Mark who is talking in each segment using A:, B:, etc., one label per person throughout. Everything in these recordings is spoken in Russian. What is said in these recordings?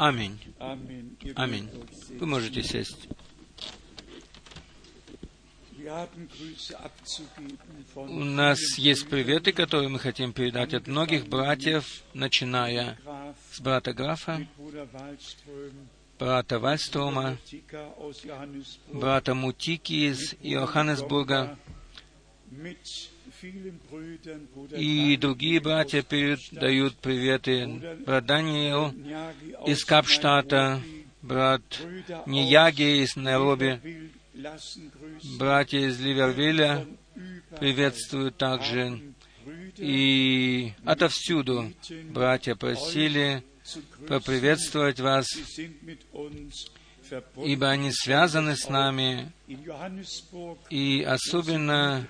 A: Аминь. Аминь. Вы можете сесть. У нас есть приветы, которые мы хотим передать от многих братьев, начиная с брата Графа, брата Вальстрома, брата Мутики из Йоханнесбурга, и другие братья передают приветы. Брат Даниил из Капштата, брат Нияги из Найроби, братья из Ливервилля приветствуют также. И отовсюду братья просили поприветствовать вас, ибо они связаны с нами, и особенно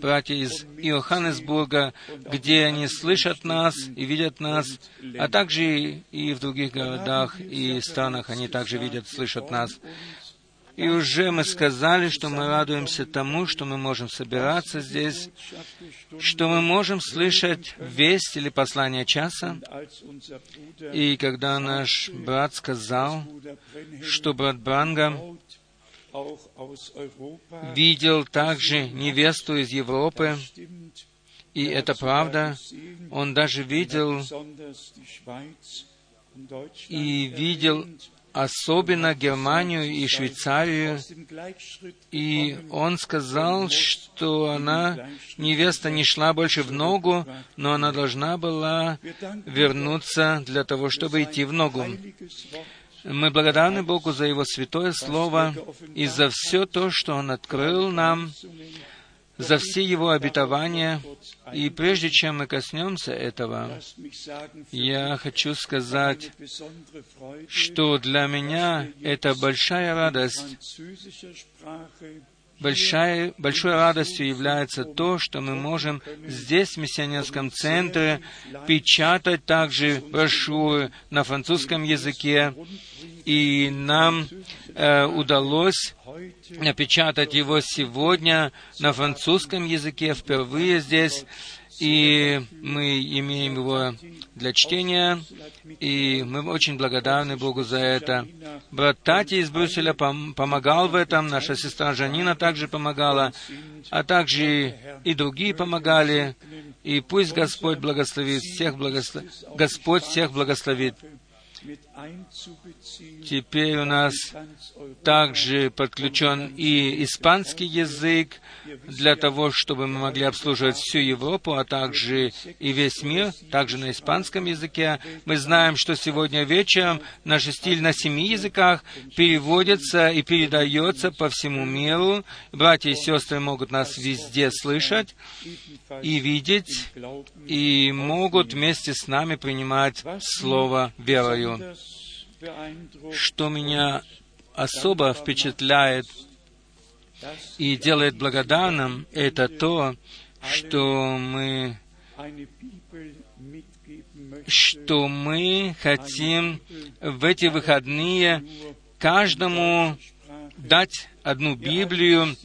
A: братья из Иоханнесбурга, где они слышат нас и видят нас, а также и в других городах и странах они также видят, слышат нас. И уже мы сказали, что мы радуемся тому, что мы можем собираться здесь, что мы можем слышать весть или послание часа. И когда наш брат сказал, что брат Бранга видел также невесту из Европы, и это правда, он даже видел и видел особенно Германию и Швейцарию, и он сказал, что она, невеста, не шла больше в ногу, но она должна была вернуться для того, чтобы идти в ногу. Мы благодарны Богу за Его святое Слово и за все то, что Он открыл нам, за все Его обетования. И прежде чем мы коснемся этого, я хочу сказать, что для меня это большая радость. Большая, большой радостью является то, что мы можем здесь, в миссионерском центре, печатать также брошюры на французском языке, и нам э, удалось напечатать его сегодня на французском языке впервые здесь, и мы имеем его для чтения, и мы очень благодарны Богу за это. Брат Тати из Брюсселя пом- помогал в этом, наша сестра Жанина также помогала, а также и другие помогали, и пусть Господь благословит всех, благослов... Господь всех благословит. Теперь у нас также подключен и испанский язык для того, чтобы мы могли обслуживать всю Европу, а также и весь мир, также на испанском языке. Мы знаем, что сегодня вечером наш стиль на семи языках переводится и передается по всему миру. Братья и сестры могут нас везде слышать и видеть, и могут вместе с нами принимать Слово верою. Что меня особо впечатляет и делает благодарным, это то, что мы что мы хотим в эти выходные каждому дать одну Библию,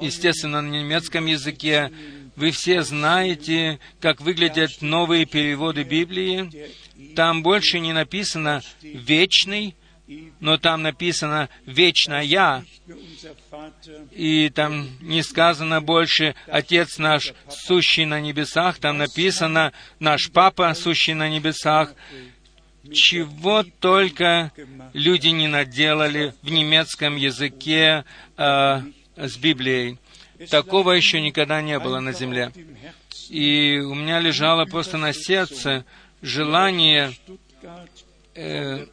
A: естественно, на немецком языке. Вы все знаете, как выглядят новые переводы Библии. Там больше не написано «вечный», но там написано «вечная», и там не сказано больше «Отец наш, сущий на небесах», там написано «Наш Папа, сущий на небесах». Чего только люди не наделали в немецком языке э, с Библией. Такого еще никогда не было на земле. И у меня лежало просто на сердце желание э,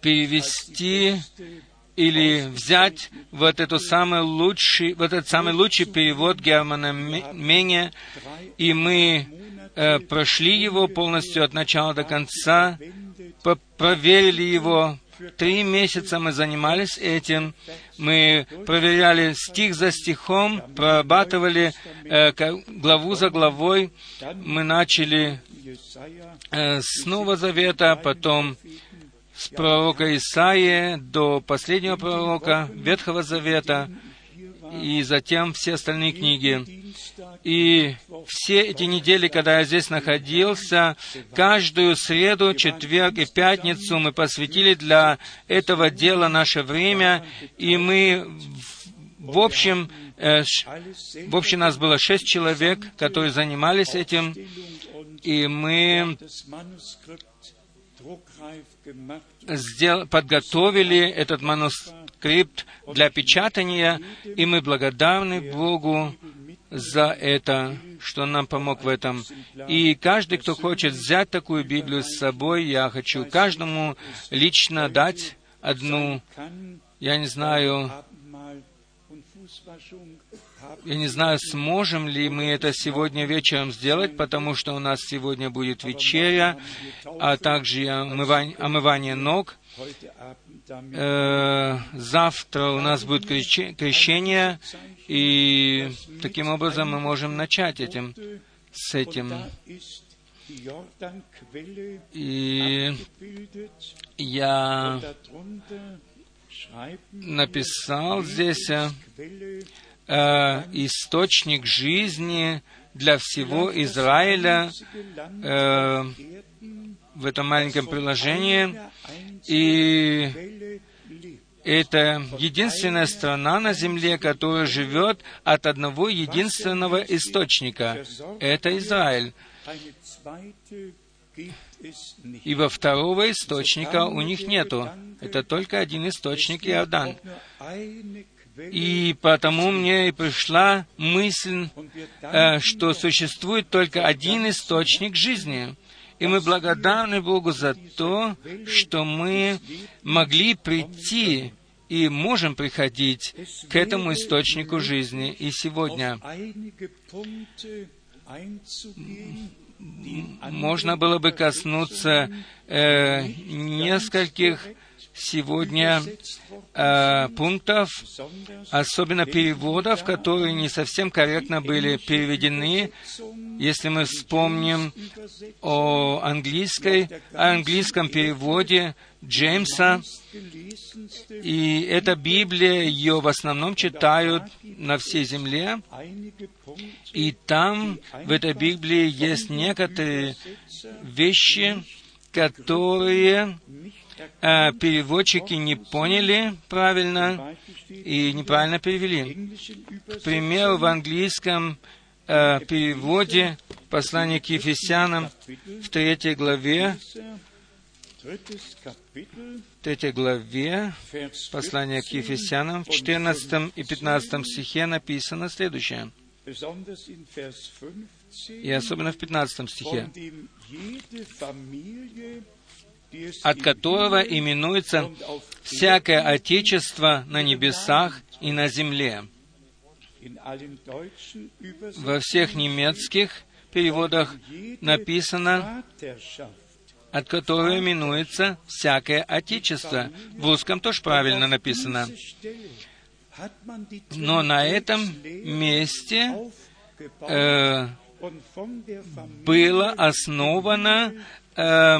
A: перевести или взять вот, эту самый лучший, вот этот самый лучший перевод Германа Мене, и мы э, прошли его полностью от начала до конца, проверили его. Три месяца мы занимались этим. Мы проверяли стих за стихом, прорабатывали э, главу за главой. Мы начали с Нового Завета, потом с пророка Исаии до последнего пророка Ветхого Завета, и затем все остальные книги. И все эти недели, когда я здесь находился, каждую среду, четверг и пятницу мы посвятили для этого дела наше время, и мы в общем, э, в общем, нас было шесть человек, которые занимались этим, и мы сдел- подготовили этот манускрипт для печатания, и мы благодарны Богу за это, что Он нам помог в этом. И каждый, кто хочет взять такую Библию с собой, я хочу каждому лично дать одну, я не знаю, я не знаю, сможем ли мы это сегодня вечером сделать, потому что у нас сегодня будет вечеря, а также омывание, омывание ног. Э, завтра у нас будет крещение, и таким образом мы можем начать этим, с этим. И я написал здесь э, источник жизни для всего Израиля э, в этом маленьком приложении. И это единственная страна на земле, которая живет от одного единственного источника. Это Израиль. Ибо второго источника у них нету. Это только один источник Иордан. И потому мне и пришла мысль, э, что существует только один источник жизни. И мы благодарны Богу за то, что мы могли прийти и можем приходить к этому источнику жизни. И сегодня можно было бы коснуться э, нескольких сегодня э, пунктов, особенно переводов, которые не совсем корректно были переведены. Если мы вспомним о английской, о английском переводе Джеймса, и эта Библия, ее в основном читают на всей земле, и там, в этой Библии, есть некоторые вещи, которые э, переводчики не поняли правильно и неправильно перевели. К примеру, в английском э, переводе послания к Ефесянам в третьей главе, третьей главе послания к Ефесянам в 14 и 15 стихе написано следующее. И особенно в 15 стихе от которого именуется всякое Отечество на небесах и на земле. Во всех немецких переводах написано, от которого именуется всякое Отечество. В русском тоже правильно написано. Но на этом месте э, было основано э,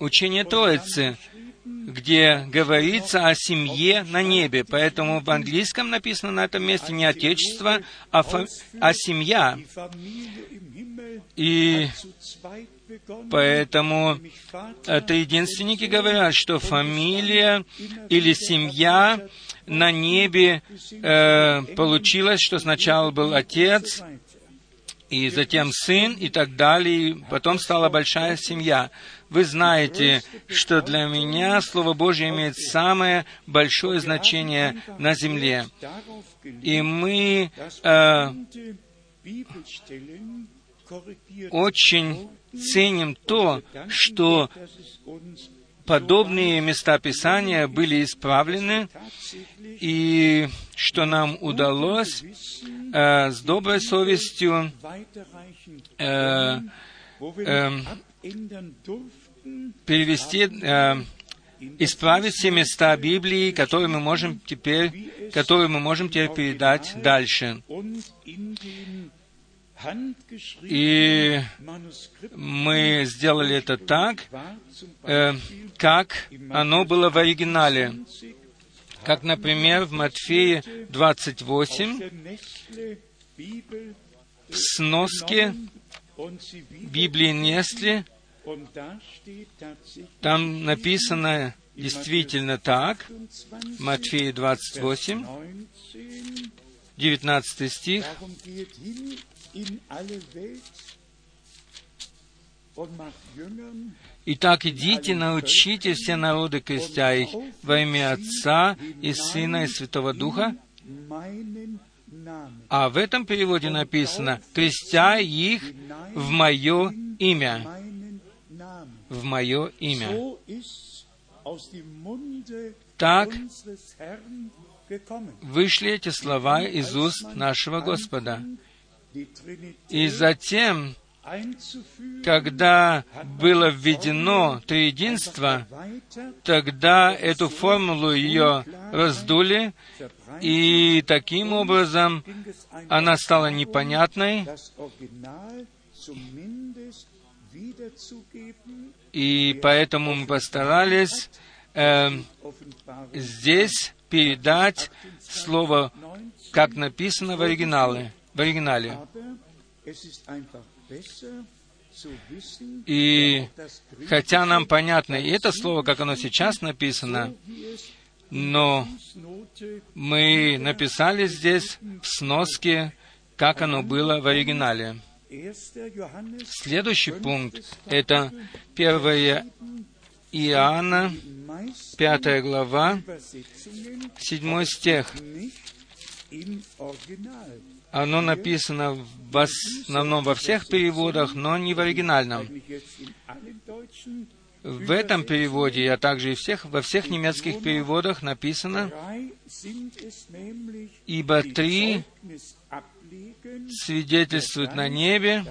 A: учение Троицы, где говорится о семье на небе. Поэтому в английском написано на этом месте не отечество, а, а семья. И поэтому это единственники говорят, что фамилия или семья на небе э, получилось, что сначала был отец, и затем сын, и так далее, и потом стала большая семья. Вы знаете, что для меня Слово Божье имеет самое большое значение на земле. И мы э, очень ценим то, что подобные места Писания были исправлены, и что нам удалось э, с доброй совестью э, э, перевести, э, исправить все места Библии, которые мы можем теперь, которые мы можем теперь передать дальше. И мы сделали это так, э, как оно было в оригинале. Как, например, в Матфея 28 в сноске Библии Нестли там написано действительно так, Матфея 28, 19 стих. Итак, идите, научите все народы, крестя их во имя Отца и Сына и Святого Духа. А в этом переводе написано, крестя их в мое имя. В мое имя. Так вышли эти слова из уст нашего Господа. И затем когда было введено триединство, тогда эту формулу ее раздули, и таким образом она стала непонятной, и поэтому мы постарались э, здесь передать слово, как написано в оригинале. В оригинале. И хотя нам понятно и это слово, как оно сейчас написано, но мы написали здесь в сноске, как оно было в оригинале. Следующий пункт — это 1 Иоанна, 5 глава, 7 стих. Оно написано в основном во всех переводах, но не в оригинальном. В этом переводе, а также и всех, во всех немецких переводах написано, «Ибо три свидетельствуют на небе,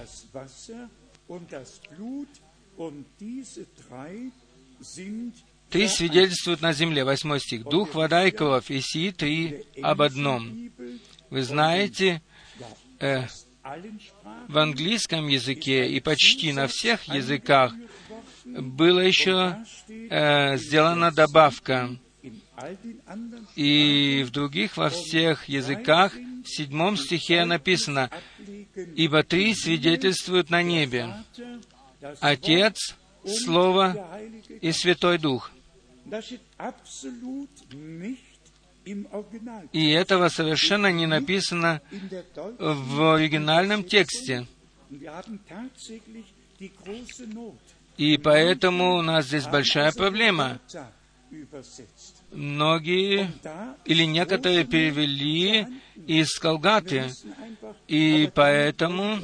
A: Три свидетельствуют на земле, восьмой стих. Дух, вода и кровь, и сии три об одном. Вы знаете, э, в английском языке и почти на всех языках была еще э, сделана добавка. И в других, во всех языках, в седьмом стихе написано, «Ибо три свидетельствуют на небе, Отец, Слово и Святой Дух». И этого совершенно не написано в оригинальном тексте. И поэтому у нас здесь большая проблема. Многие или некоторые перевели из Колгаты, и поэтому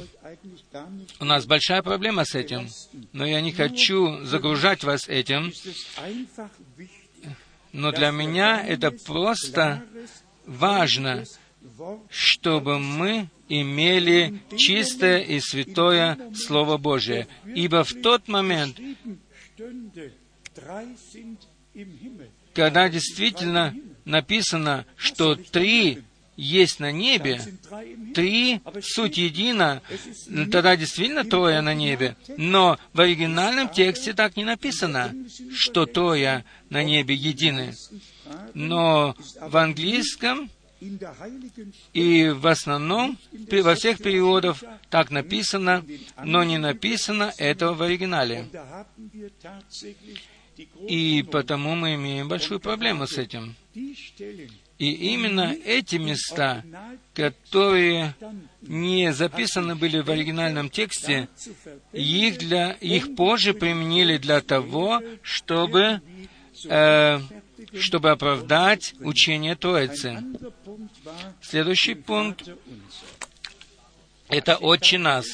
A: у нас большая проблема с этим. Но я не хочу загружать вас этим. Но для меня это просто важно, чтобы мы имели чистое и святое Слово Божие. Ибо в тот момент, когда действительно написано, что три есть на небе, три, суть едина, тогда действительно трое на небе. Но в оригинальном тексте так не написано, что трое на небе едины. Но в английском и в основном во всех переводах так написано, но не написано этого в оригинале. И потому мы имеем большую проблему с этим. И именно эти места, которые не записаны были в оригинальном тексте, их, для, их позже применили для того, чтобы, э, чтобы оправдать учение Троицы. Следующий пункт — это «Отче нас».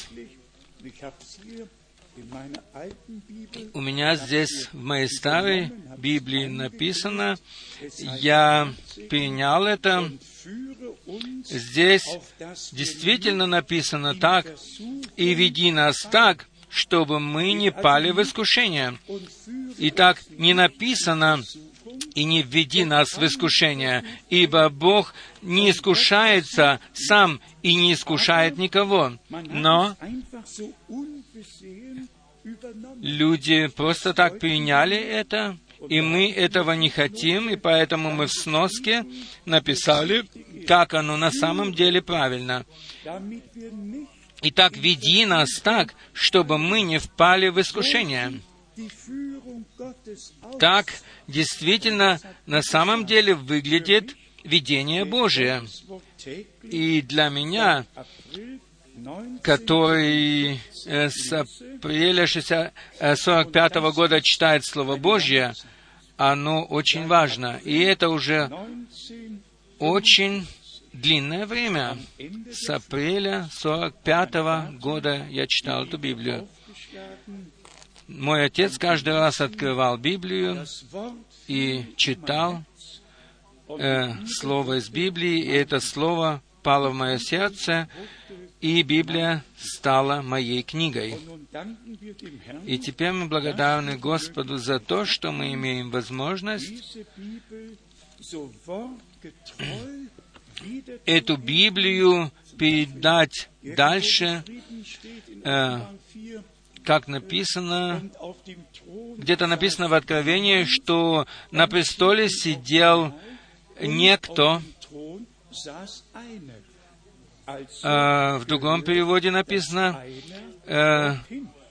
A: У меня здесь в моей старой Библии написано, я перенял это. Здесь действительно написано так, «И веди нас так, чтобы мы не пали в искушение». Итак, не написано «И не введи нас в искушение», ибо Бог не искушается сам и не искушает никого. Но люди просто так приняли это, и мы этого не хотим, и поэтому мы в сноске написали, как оно на самом деле правильно. Итак, веди нас так, чтобы мы не впали в искушение. Так действительно на самом деле выглядит видение Божие. И для меня, который э, с апреля 1945 э, года читает Слово Божье, оно очень важно. И это уже очень длинное время. С апреля 45 года я читал эту Библию. Мой отец каждый раз открывал Библию и читал э, слово из Библии, и это слово пало в мое сердце, и Библия стала моей книгой. И теперь мы благодарны Господу за то, что мы имеем возможность эту Библию передать дальше, э, как написано, где-то написано в Откровении, что на престоле сидел некто, а в другом переводе написано э,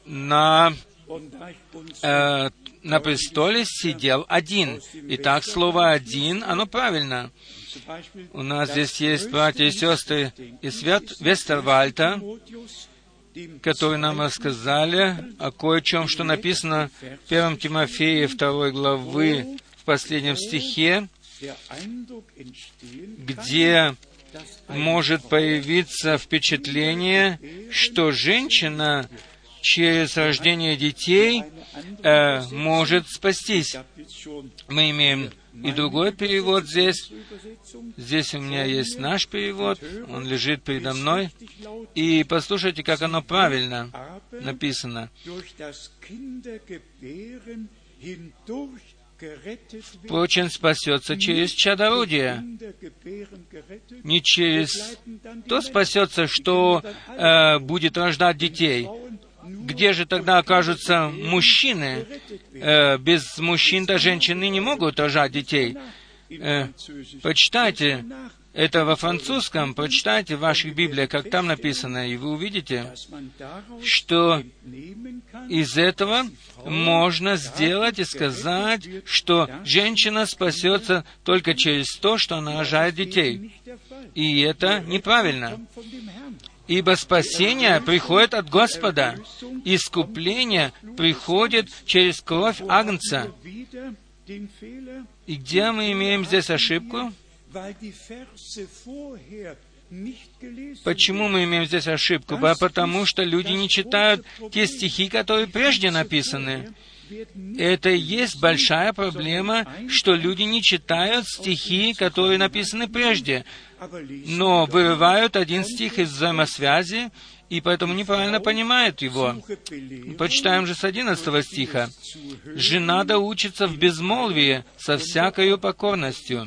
A: на, э, на престоле сидел один. Итак, слово «один», оно правильно. У нас здесь есть братья и сестры из Вестервальта, которые нам рассказали о кое-чем, что написано в 1 Тимофея 2 главы в последнем стихе, где может появиться впечатление, что женщина через рождение детей э, может спастись. Мы имеем и другой перевод здесь. Здесь у меня есть наш перевод, он лежит передо мной. И послушайте, как оно правильно написано. Впрочем, спасется через чадородие. Не через то спасется, что э, будет рождать детей. Где же тогда окажутся мужчины? Э, без мужчин-то женщины не могут рожать детей. Э, почитайте это во французском, прочитайте в ваших Библиях, как там написано, и вы увидите, что из этого можно сделать и сказать, что женщина спасется только через то, что она рожает детей. И это неправильно. Ибо спасение приходит от Господа. Искупление приходит через кровь Агнца. И где мы имеем здесь ошибку? Почему мы имеем здесь ошибку? Потому что люди не читают те стихи, которые прежде написаны. Это и есть большая проблема, что люди не читают стихи, которые написаны прежде, но вырывают один стих из взаимосвязи, и поэтому неправильно понимают его. Почитаем же с 11 стиха. «Жена да учится в безмолвии со всякою покорностью».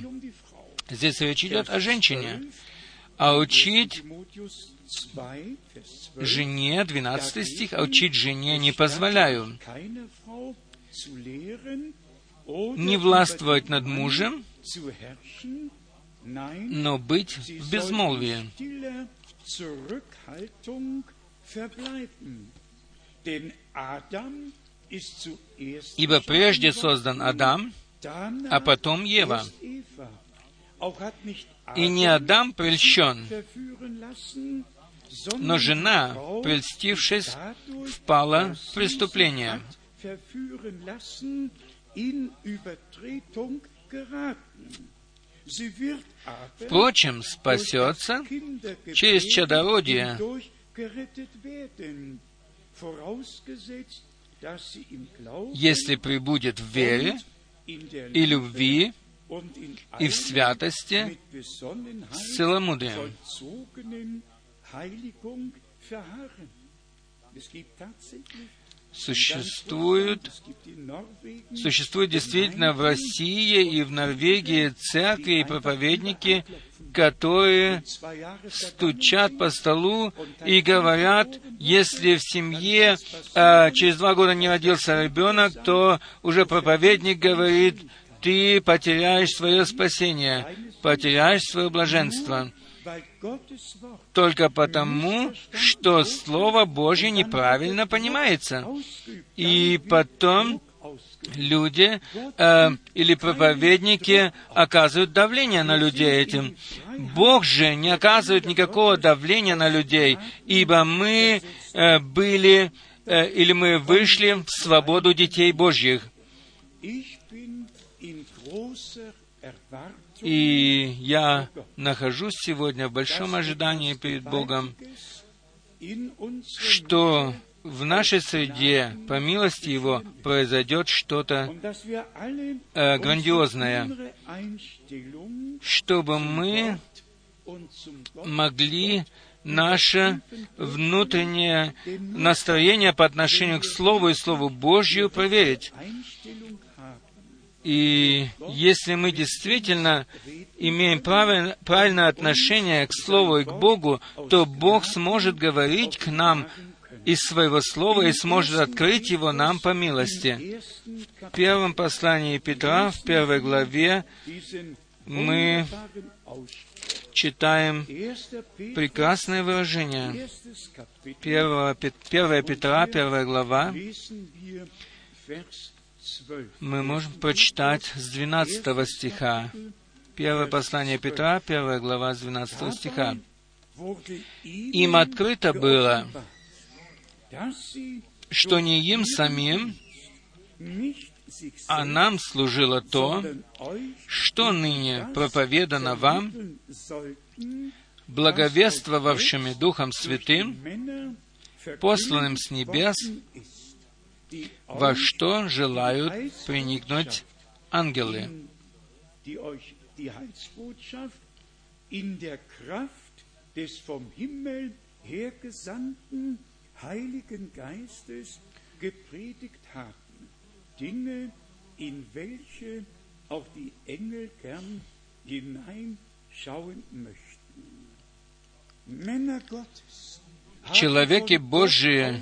A: Здесь речь идет о женщине. А учить жене, 12 стих, а учить жене не позволяю. Не властвовать над мужем, но быть в безмолвии. Ибо прежде создан Адам, а потом Ева. И не Адам прельщен, но жена, прельстившись, впала в преступление. Впрочем, спасется через чадородие, если прибудет в вере и любви и в святости с целомудрием. Существует, существует действительно в России и в Норвегии церкви и проповедники, которые стучат по столу и говорят, если в семье а, через два года не родился ребенок, то уже проповедник говорит, ты потеряешь свое спасение, потеряешь свое блаженство. Только потому, что Слово Божье неправильно понимается. И потом люди э, или проповедники оказывают давление на людей этим. Бог же не оказывает никакого давления на людей, ибо мы э, были э, или мы вышли в свободу детей Божьих. И я нахожусь сегодня в большом ожидании перед Богом, что в нашей среде, по милости Его, произойдет что-то э, грандиозное, чтобы мы могли наше внутреннее настроение по отношению к Слову и Слову Божью проверить. И если мы действительно имеем правильное отношение к Слову и к Богу, то Бог сможет говорить к нам из своего слова и сможет открыть его нам по милости. В первом послании Петра, в первой главе, мы читаем прекрасное выражение. 1 Петра, первая глава, мы можем прочитать с 12 стиха. Первое послание Петра, первая глава, с 12 стиха. «Им открыто было, что не им самим, а нам служило то, что ныне проповедано вам, благовествовавшими Духом Святым, посланным с небес, во что желают приникнуть ангелы. des vom Himmel hergesandten Heiligen Geistes gepredigt haben. Dinge, in welche auch die Engel gern hineinschauen möchten. Männer Gottes Человеки Божии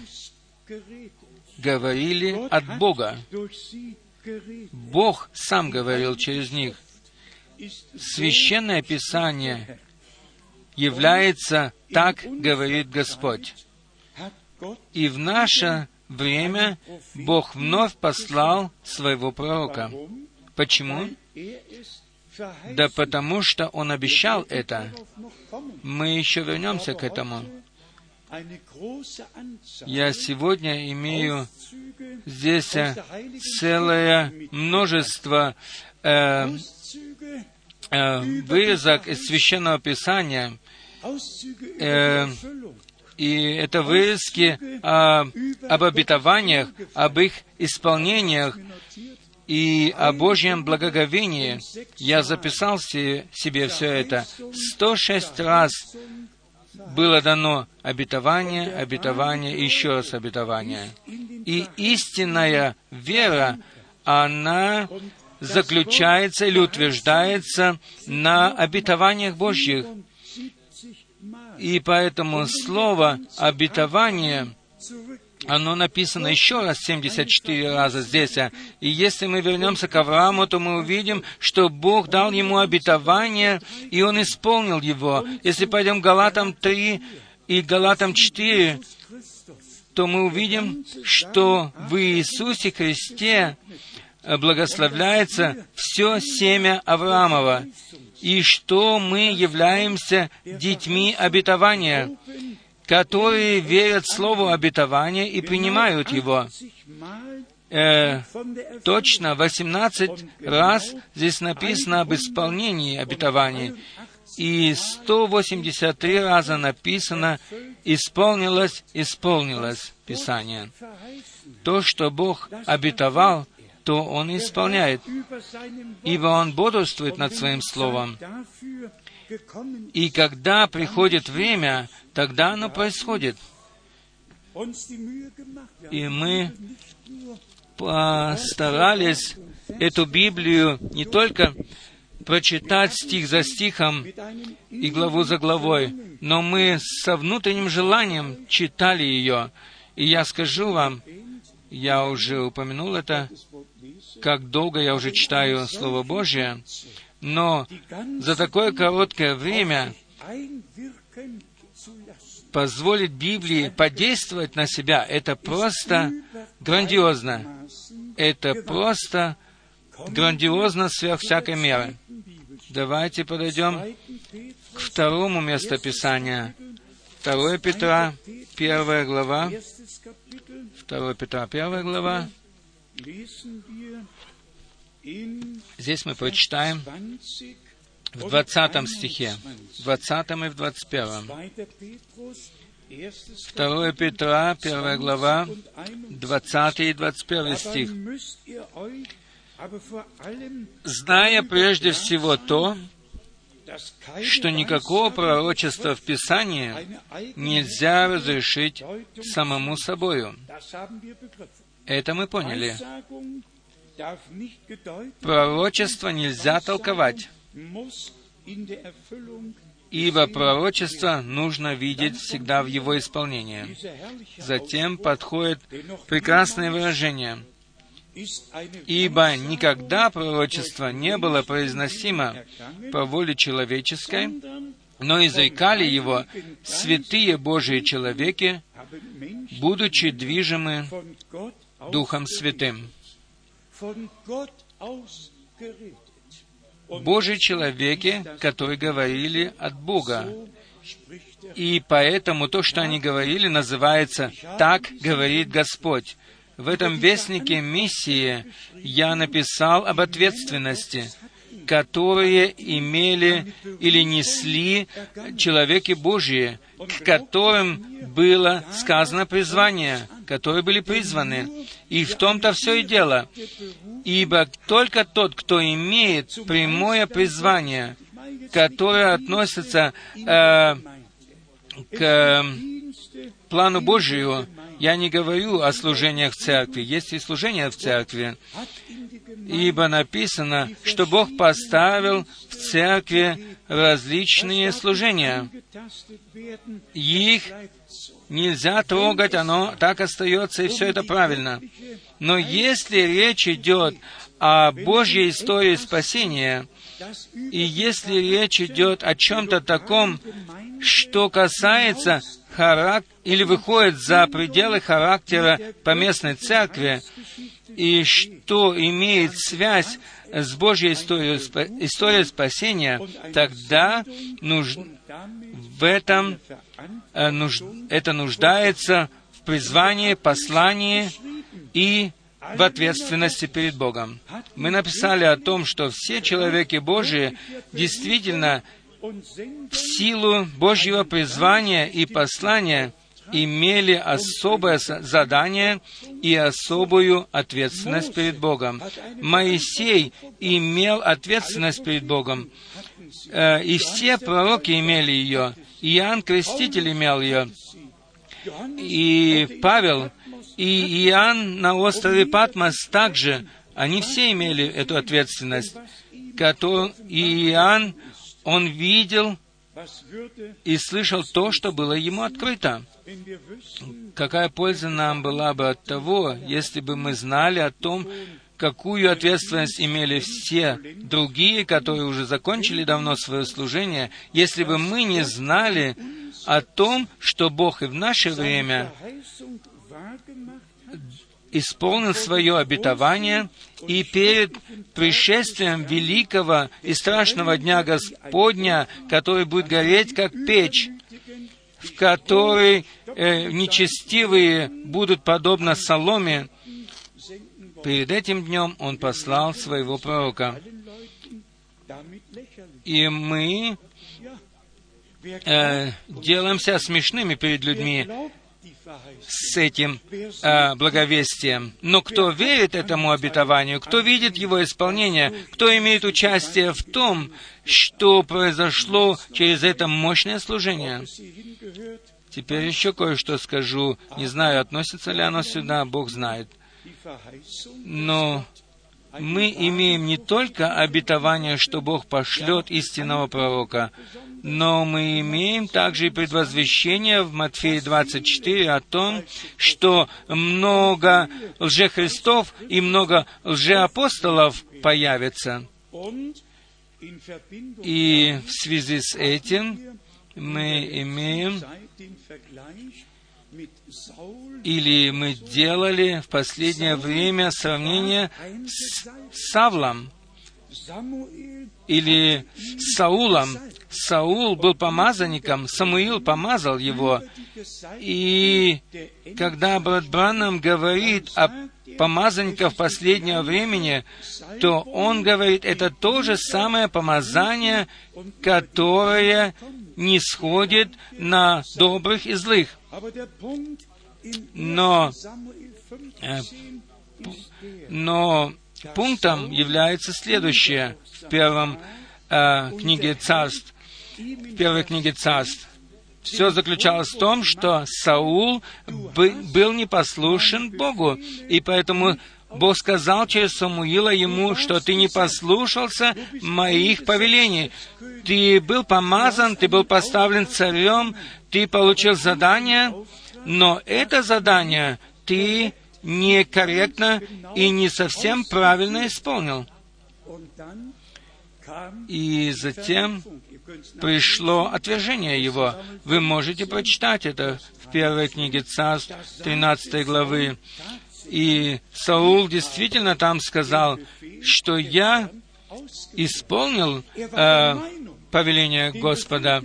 A: говорили от Бога. Бог сам говорил через них. Священное Писание является «так говорит Господь». И в наше время Бог вновь послал своего пророка. Почему? Да потому что Он обещал это. Мы еще вернемся к этому. Я сегодня имею здесь целое множество э, э, вырезок из Священного Писания, э, и это вырезки о, об обетованиях, об их исполнениях и о Божьем благоговении. Я записал себе все это. 106 раз было дано обетование, обетование еще раз обетование. И истинная вера, она заключается или утверждается на обетованиях Божьих. И поэтому слово «обетование» оно написано еще раз 74 раза здесь. И если мы вернемся к Аврааму, то мы увидим, что Бог дал ему обетование, и он исполнил его. Если пойдем к Галатам 3 и Галатам 4, то мы увидим, что в Иисусе Христе благословляется все семя Авраамова и что мы являемся детьми обетования, которые верят Слову обетования и принимают его. Э, точно 18 раз здесь написано об исполнении обетований, и 183 раза написано «исполнилось, исполнилось» Писание. То, что Бог обетовал, то Он исполняет, ибо Он бодрствует над Своим Словом. И когда приходит время, тогда оно происходит. И мы постарались эту Библию не только прочитать стих за стихом и главу за главой, но мы со внутренним желанием читали ее. И я скажу вам, я уже упомянул это, как долго я уже читаю Слово Божье, но за такое короткое время позволить Библии подействовать на себя, это просто грандиозно. Это просто грандиозно сверх всякой меры. Давайте подойдем к второму местописанию. 2 Петра, первая глава. 2 Петра, первая глава. Здесь мы прочитаем в 20 стихе, в 20 и в 21. 2 Петра, 1 глава, 20 и 21 стих. «Зная прежде всего то, что никакого пророчества в Писании нельзя разрешить самому собою. Это мы поняли. Пророчество нельзя толковать, ибо пророчество нужно видеть всегда в его исполнении. Затем подходит прекрасное выражение — Ибо никогда пророчество не было произносимо по воле человеческой, но изрекали его святые Божии человеки, будучи движимы Духом Святым. Божьи человеки, которые говорили от Бога. И поэтому то, что они говорили, называется «Так говорит Господь». В этом вестнике миссии я написал об ответственности, которые имели или несли человеки Божьи, к которым было сказано призвание, которые были призваны. И в том-то все и дело. Ибо только тот, кто имеет прямое призвание, которое относится э, к плану Божию, я не говорю о служениях в церкви. Есть и служения в церкви. Ибо написано, что Бог поставил в церкви различные служения. Их нельзя трогать, оно так остается, и все это правильно. Но если речь идет о Божьей истории спасения, и если речь идет о чем-то таком, что касается характера, или выходит за пределы характера поместной церкви, и что имеет связь с Божьей историей, историей спасения, тогда нуж... в этом э, это нуждается в призвании, послании и в ответственности перед Богом. Мы написали о том, что все человеки Божии действительно в силу Божьего призвания и послания имели особое задание и особую ответственность перед Богом. Моисей имел ответственность перед Богом, э, и все пророки имели ее. Иоанн Креститель имел ее, и Павел, и Иоанн на острове Патмос также, они все имели эту ответственность. И Иоанн, он видел и слышал то, что было ему открыто. Какая польза нам была бы от того, если бы мы знали о том, какую ответственность имели все другие, которые уже закончили давно свое служение, если бы мы не знали о том, что Бог и в наше время исполнил свое обетование, и перед пришествием великого и страшного дня Господня, который будет гореть, как печь, в которой э, нечестивые будут подобно соломе, перед этим днем Он послал своего пророка. И мы э, делаемся смешными перед людьми с этим э, благовестием. Но кто верит этому обетованию, кто видит его исполнение, кто имеет участие в том, что произошло через это мощное служение. Теперь еще кое-что скажу. Не знаю, относится ли оно сюда, Бог знает. Но мы имеем не только обетование, что Бог пошлет истинного пророка, но мы имеем также и предвозвещение в Матфея 24 о том, что много лжехристов и много лжеапостолов появится. И в связи с этим мы имеем или мы делали в последнее время сравнение с Савлом или Саулом. Саул был помазанником, Самуил помазал его. И когда брат Бранам говорит о помазанников последнего времени, то он говорит, это то же самое помазание, которое не сходит на добрых и злых. Но, э, но пунктом является следующее в первом э, книге царств, в первой книге царств. Все заключалось в том, что Саул был непослушен Богу, и поэтому Бог сказал через Самуила ему, что ты не послушался моих повелений. Ты был помазан, ты был поставлен царем, ты получил задание, но это задание ты некорректно и не совсем правильно исполнил. И затем пришло отвержение его. Вы можете прочитать это в первой книге Царств, 13 главы. И Саул действительно там сказал, что я исполнил э, повеление Господа.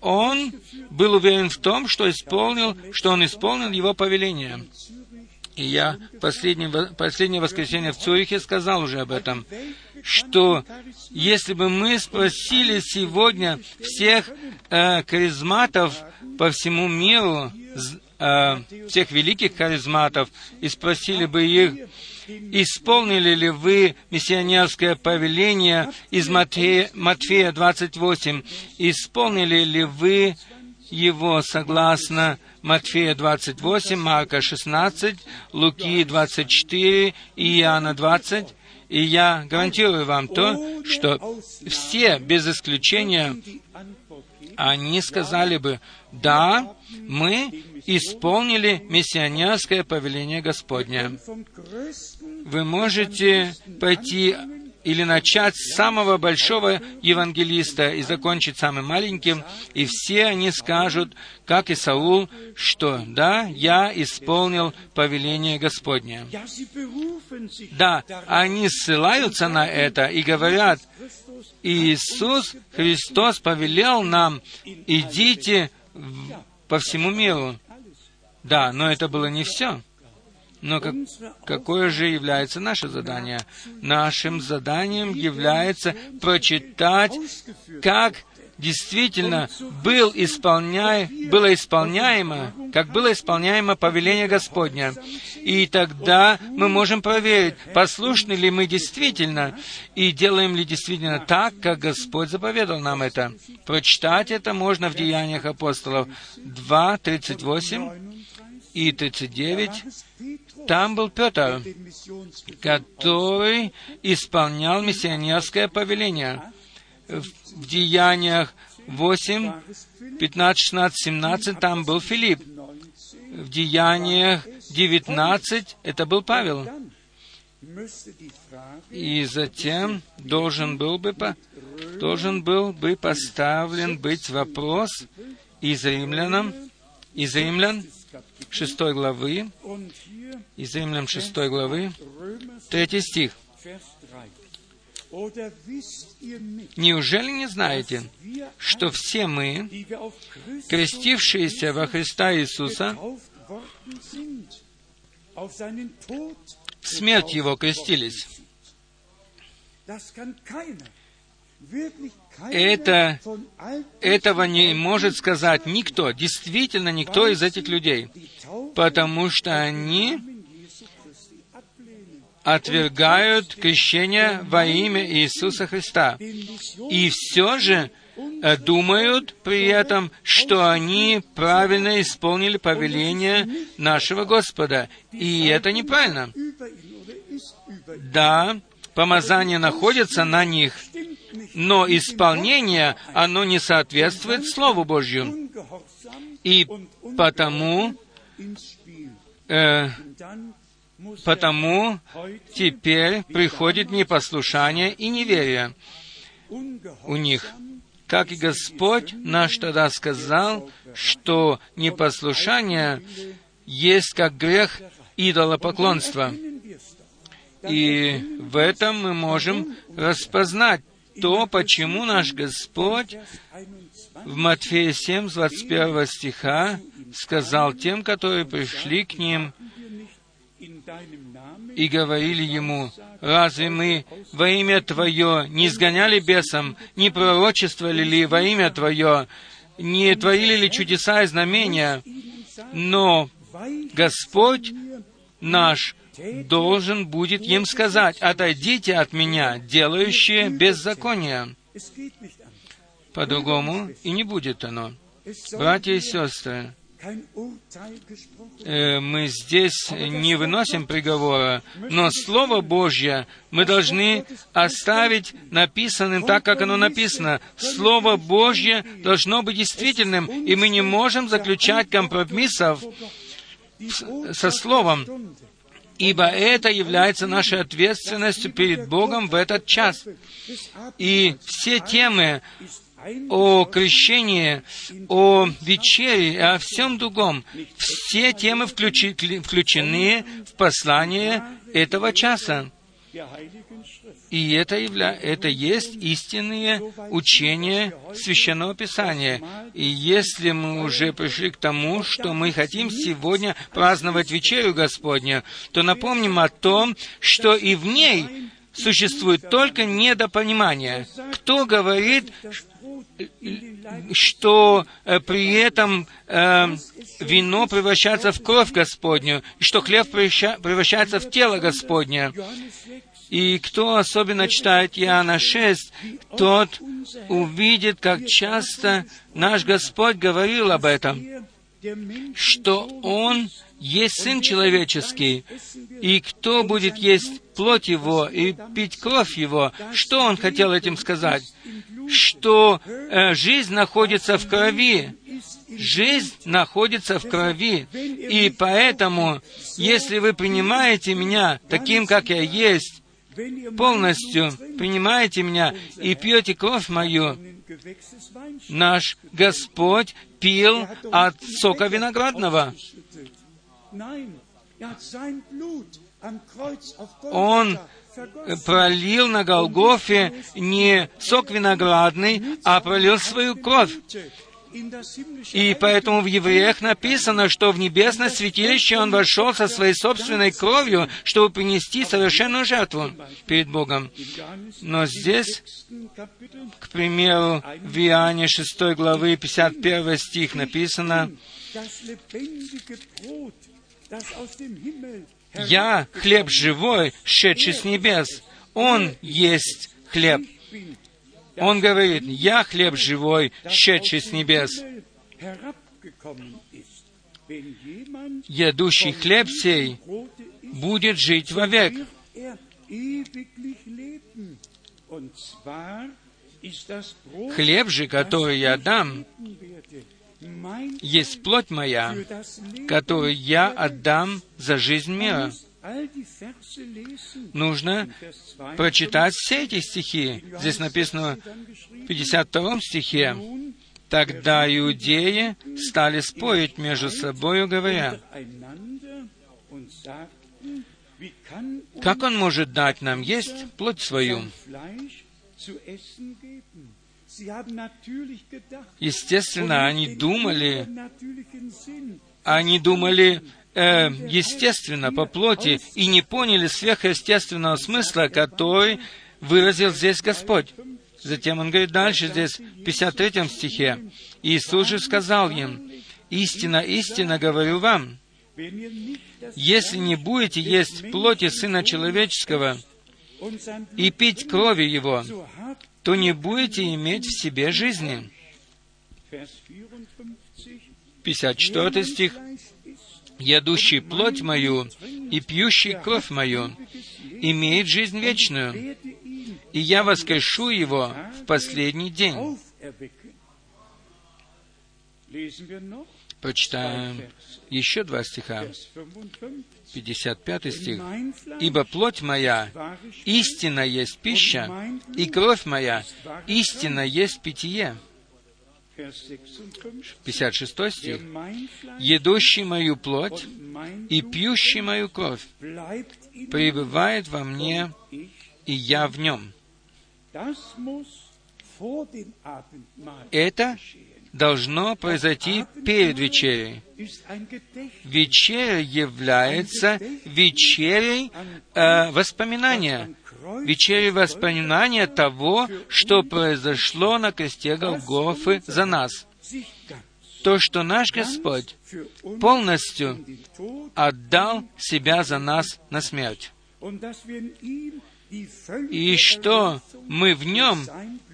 A: Он был уверен в том, что исполнил, что он исполнил его повеление. И я последнее, последнее воскресенье в Цюрихе сказал уже об этом, что если бы мы спросили сегодня всех э, харизматов по всему миру, э, всех великих харизматов, и спросили бы их, исполнили ли вы миссионерское повеление из Матфея, Матфея 28, исполнили ли вы его согласно Матфея 28, Марка 16, Луки 24 и Иоанна 20, и я гарантирую вам то, что все, без исключения, они сказали бы, да, мы исполнили миссионерское повеление Господне. Вы можете пойти или начать с самого большого евангелиста и закончить самым маленьким, и все они скажут, как и Саул, что да, я исполнил повеление Господне. Да, они ссылаются на это и говорят, Иисус Христос повелел нам, идите по всему миру. Да, но это было не все. Но как, какое же является наше задание? Нашим заданием является прочитать, как действительно был исполняй, было исполняемо, как было исполняемо повеление Господня. И тогда мы можем проверить, послушны ли мы действительно, и делаем ли действительно так, как Господь заповедал нам это. Прочитать это можно в Деяниях апостолов 2, 38 и 39. Там был Петр, который исполнял миссионерское повеление. В Деяниях 8, 15, 16, 17 там был Филипп. В Деяниях 19 это был Павел. И затем должен был бы, должен был бы поставлен быть вопрос из римлянам, из римлян, 6 главы, из Римлян 6 главы, 3 стих. Неужели не знаете, что все мы, крестившиеся во Христа Иисуса, в смерть Его крестились? Это, этого не может сказать никто, действительно никто из этих людей, потому что они отвергают крещение во имя Иисуса Христа. И все же э, думают при этом, что они правильно исполнили повеление нашего Господа. И это неправильно. Да, помазание находится на них, но исполнение, оно не соответствует Слову Божью. И потому, э, потому теперь приходит непослушание и неверие у них. Как и Господь наш тогда сказал, что непослушание есть как грех идолопоклонства. И в этом мы можем распознать то, почему наш Господь в Матфея 7, 21 стиха сказал тем, которые пришли к ним и говорили ему, «Разве мы во имя Твое не сгоняли бесом, не пророчествовали ли во имя Твое, не творили ли чудеса и знамения? Но Господь наш должен будет им сказать, «Отойдите от меня, делающие беззаконие». По-другому и не будет оно. Братья и сестры, мы здесь не выносим приговора, но Слово Божье мы должны оставить написанным так, как оно написано. Слово Божье должно быть действительным, и мы не можем заключать компромиссов со Словом, ибо это является нашей ответственностью перед Богом в этот час. И все темы о крещении, о вечере о всем другом, все темы включены в послание этого часа. И это, явля... это есть истинные учения Священного Писания. И если мы уже пришли к тому, что мы хотим сегодня праздновать вечерю Господню, то напомним о том, что и в ней существует только недопонимание. Кто говорит, что э, при этом э, вино превращается в кровь Господню, что хлеб превращается в тело Господне. И кто особенно читает Иоанна 6, тот увидит, как часто наш Господь говорил об этом, что Он есть Сын Человеческий, и кто будет есть плоть Его и пить кровь Его, что Он хотел этим сказать? Что э, жизнь находится в крови, жизнь находится в крови. И поэтому, если вы принимаете меня таким, как я есть, полностью принимаете меня и пьете кровь мою, наш Господь пил от сока виноградного. Он пролил на Голгофе не сок виноградный, а пролил свою кровь. И поэтому в Евреях написано, что в небесное святилище Он вошел со своей собственной кровью, чтобы принести совершенную жертву перед Богом. Но здесь, к примеру, в Иоанне 6 главы 51 стих написано, «Я хлеб живой, шедший с небес. Он есть хлеб». Он говорит, «Я хлеб живой, шедший с небес». Ядущий хлеб сей будет жить вовек. Хлеб же, который я дам, есть плоть моя, которую я отдам за жизнь мира. Нужно прочитать все эти стихи. Здесь написано в 52 стихе. Тогда иудеи стали спорить между собой, говоря, как он может дать нам есть плоть свою? Естественно, они думали, они думали э, естественно, по плоти, и не поняли сверхъестественного смысла, который выразил здесь Господь. Затем он говорит дальше, здесь, в 53 стихе, Иисус же сказал им, «Истина, истина говорю вам, если не будете есть плоти Сына Человеческого и пить крови Его, то не будете иметь в себе жизни». 54 стих. «Ядущий плоть мою и пьющий кровь мою имеет жизнь вечную, и я воскрешу его в последний день. Прочитаем еще два стиха. 55 стих. «Ибо плоть моя истинно есть пища, и кровь моя истинно есть питье». 56 стих. «Едущий мою плоть и пьющий мою кровь пребывает во мне, и я в нем». Это должно произойти перед вечерей. Вечеря является вечерей э, воспоминания. Вечерей воспоминания того, что произошло на кресте Голгофы за нас. То, что наш Господь полностью отдал себя за нас на смерть и что мы в нем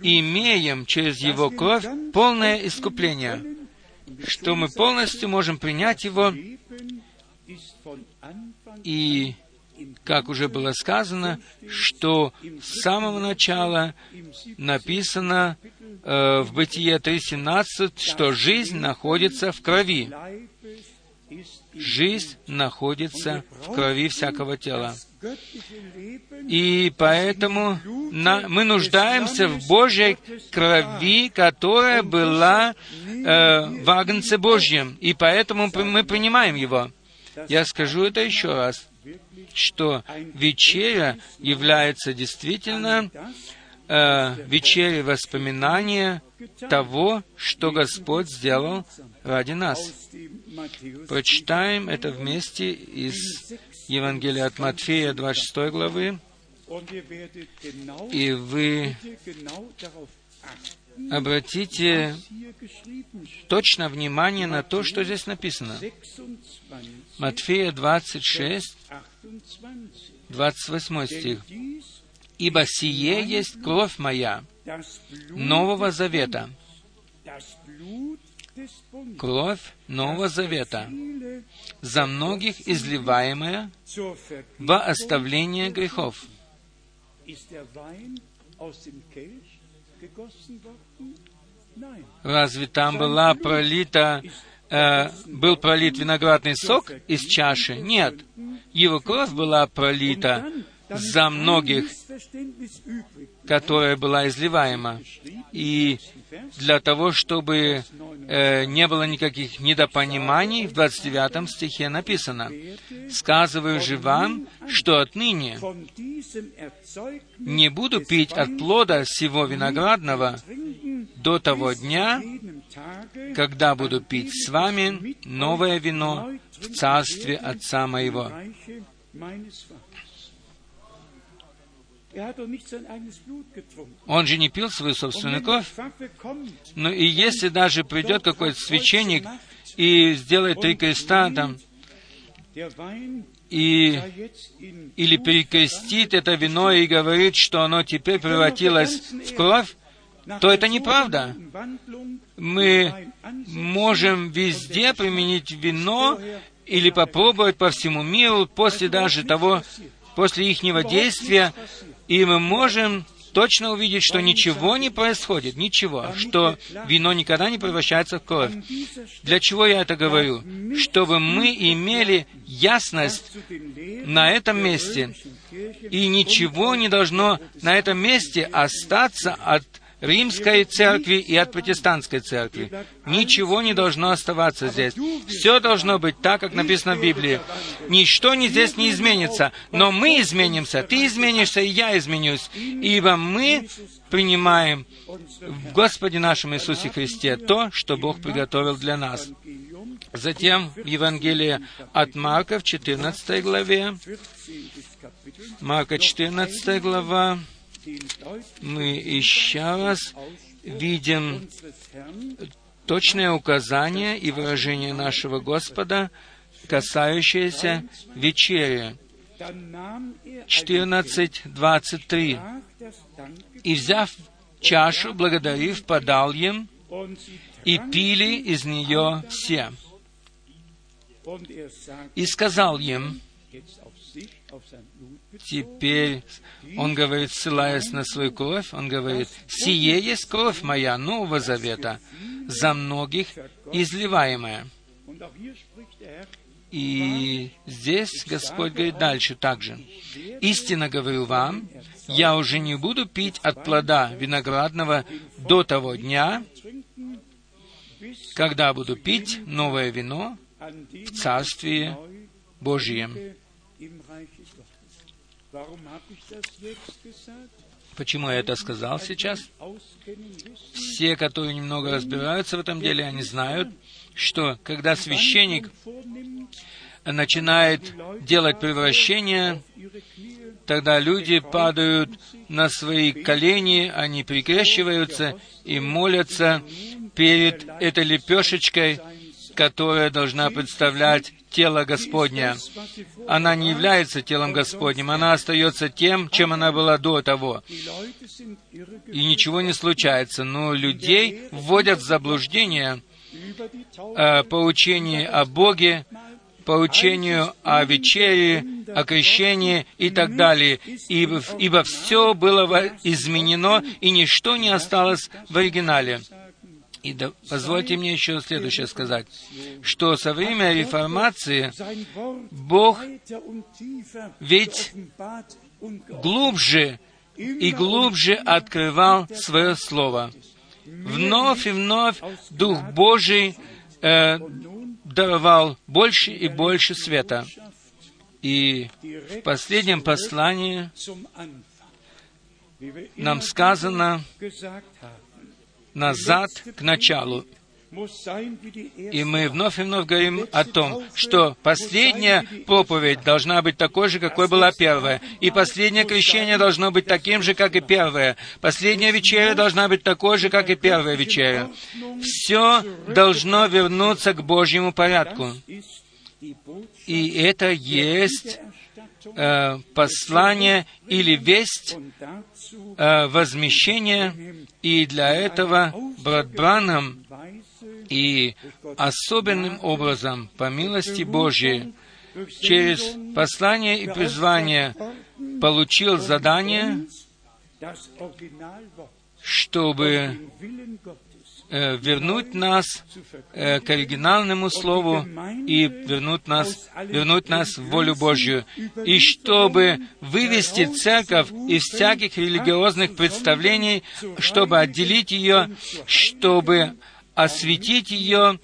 A: имеем через его кровь полное искупление, что мы полностью можем принять его, и, как уже было сказано, что с самого начала написано э, в Бытие 3.17, что жизнь находится в крови. Жизнь находится в крови всякого тела. И поэтому мы нуждаемся в Божьей крови, которая была э, в Агнце Божьем, и поэтому мы принимаем его. Я скажу это еще раз, что вечеря является действительно э, вечерей воспоминания того, что Господь сделал ради нас. Прочитаем это вместе из Евангелия от Матфея, 26 главы, и вы обратите точно внимание на то, что здесь написано. Матфея 26, 28 стих. «Ибо сие есть кровь моя, Нового Завета, кровь Нового Завета, за многих изливаемая во оставление грехов. Разве там была пролита, э, был пролит виноградный сок из чаши? Нет. Его кровь была пролита за многих, которая была изливаема. И для того, чтобы э, не было никаких недопониманий, в 29 стихе написано, «Сказываю же вам, что отныне не буду пить от плода всего виноградного до того дня, когда буду пить с вами новое вино в царстве Отца моего». Он же не пил свою собственную кровь. Но и если даже придет какой-то священник и сделает три креста там, и, или перекрестит это вино и говорит, что оно теперь превратилось в кровь, то это неправда. Мы можем везде применить вино или попробовать по всему миру после даже того, после ихнего действия, и мы можем точно увидеть, что ничего не происходит, ничего, что вино никогда не превращается в кровь. Для чего я это говорю? Чтобы мы имели ясность на этом месте, и ничего не должно на этом месте остаться от римской церкви и от протестантской церкви. Ничего не должно оставаться здесь. Все должно быть так, как написано в Библии. Ничто не здесь не изменится, но мы изменимся, ты изменишься, и я изменюсь, ибо мы принимаем в Господе нашем Иисусе Христе то, что Бог приготовил для нас. Затем в Евангелии от Марка в 14 главе, Марка 14 глава, мы еще раз видим точное указание и выражение нашего Господа, касающееся вечери. 14.23. «И, взяв чашу, благодарив, подал им, и пили из нее все. И сказал им, Теперь он говорит, ссылаясь на свою кровь, он говорит, «Сие есть кровь моя Нового Завета, за многих изливаемая». И здесь Господь говорит дальше также. «Истинно говорю вам, я уже не буду пить от плода виноградного до того дня, когда буду пить новое вино в Царстве Божьем». Почему я это сказал сейчас? Все, которые немного разбираются в этом деле, они знают, что когда священник начинает делать превращение, тогда люди падают на свои колени, они прикрещиваются и молятся перед этой лепешечкой, которая должна представлять тело Господня. Она не является телом Господним, она остается тем, чем она была до того. И ничего не случается. Но людей вводят в заблуждение э, по учению о Боге, по учению о вечере, о крещении и так далее, ибо, ибо все было изменено, и ничто не осталось в оригинале. И да, позвольте мне еще следующее сказать, что со времени реформации Бог ведь глубже и глубже открывал свое Слово. Вновь и вновь Дух Божий э, даровал больше и больше света. И в последнем послании нам сказано, назад к началу. И мы вновь и вновь говорим о том, что последняя проповедь должна быть такой же, какой была первая. И последнее крещение должно быть таким же, как и первое. Последняя вечеря должна быть такой же, как и первая вечеря. Все должно вернуться к Божьему порядку. И это есть э, послание или весть э, возмещения, и для этого брат Бранам и особенным образом, по милости Божьей, через послание и призвание получил задание, чтобы вернуть нас э, к оригинальному слову и вернуть нас, вернуть нас в волю Божью, и чтобы вывести церковь из всяких религиозных представлений, чтобы отделить ее, чтобы осветить ее,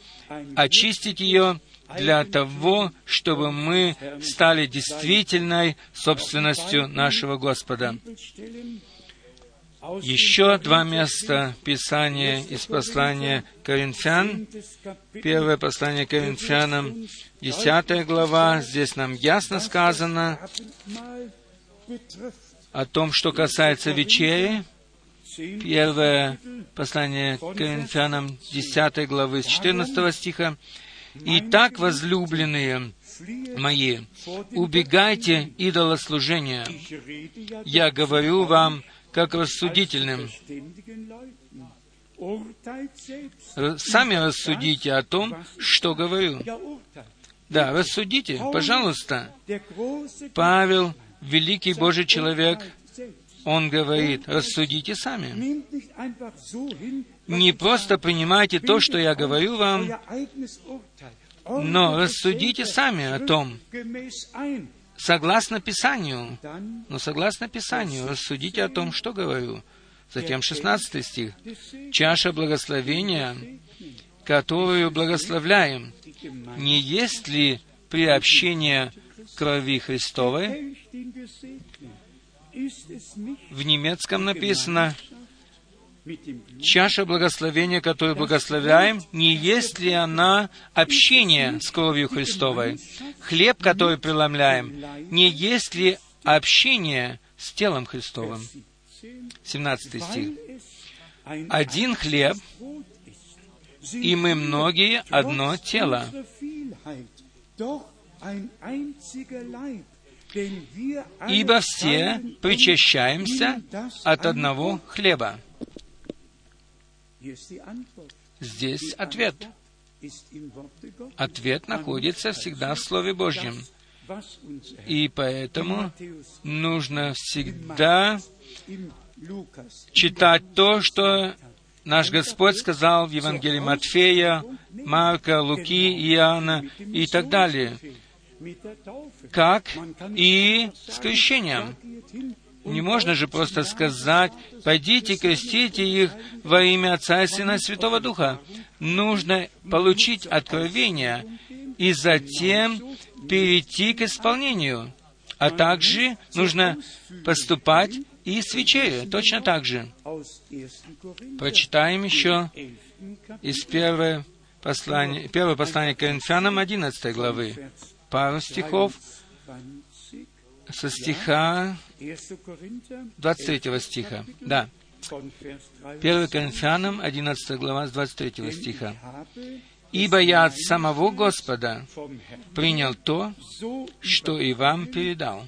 A: очистить ее, для того, чтобы мы стали действительной собственностью нашего Господа. Еще два места Писания из послания Коринфян. Первое послание Коринфянам, десятая глава. Здесь нам ясно сказано о том, что касается вечери. Первое послание Коринфянам, десятой главы, с 14 стиха. «Итак, возлюбленные мои, убегайте идолослужения. Я говорю вам, как рассудительным. Сами рассудите о том, что говорю. Да, рассудите, пожалуйста. Павел, великий Божий человек, он говорит, рассудите сами. Не просто принимайте то, что я говорю вам, но рассудите сами о том, согласно Писанию. Но согласно Писанию рассудите о том, что говорю. Затем 16 стих. «Чаша благословения, которую благословляем, не есть ли приобщение крови Христовой?» В немецком написано чаша благословения, которую благословляем, не есть ли она общение с кровью Христовой? Хлеб, который преломляем, не есть ли общение с телом Христовым? 17 стих. Один хлеб, и мы многие одно тело. Ибо все причащаемся от одного хлеба. Здесь ответ. Ответ находится всегда в Слове Божьем. И поэтому нужно всегда читать то, что наш Господь сказал в Евангелии Матфея, Марка, Луки, Иоанна и так далее, как и с крещением. Не можно же просто сказать, пойдите, крестите их во имя Отца и Сына и Святого Духа. Нужно получить откровение и затем перейти к исполнению. А также нужно поступать и с вечерю, точно так же. Прочитаем еще из первого послания, первого послания к Коринфянам 11 главы, пару стихов со стиха 23 стиха. Да. 1 Коринфянам, 11 глава, с 23 стиха. «Ибо я от самого Господа принял то, что и вам передал,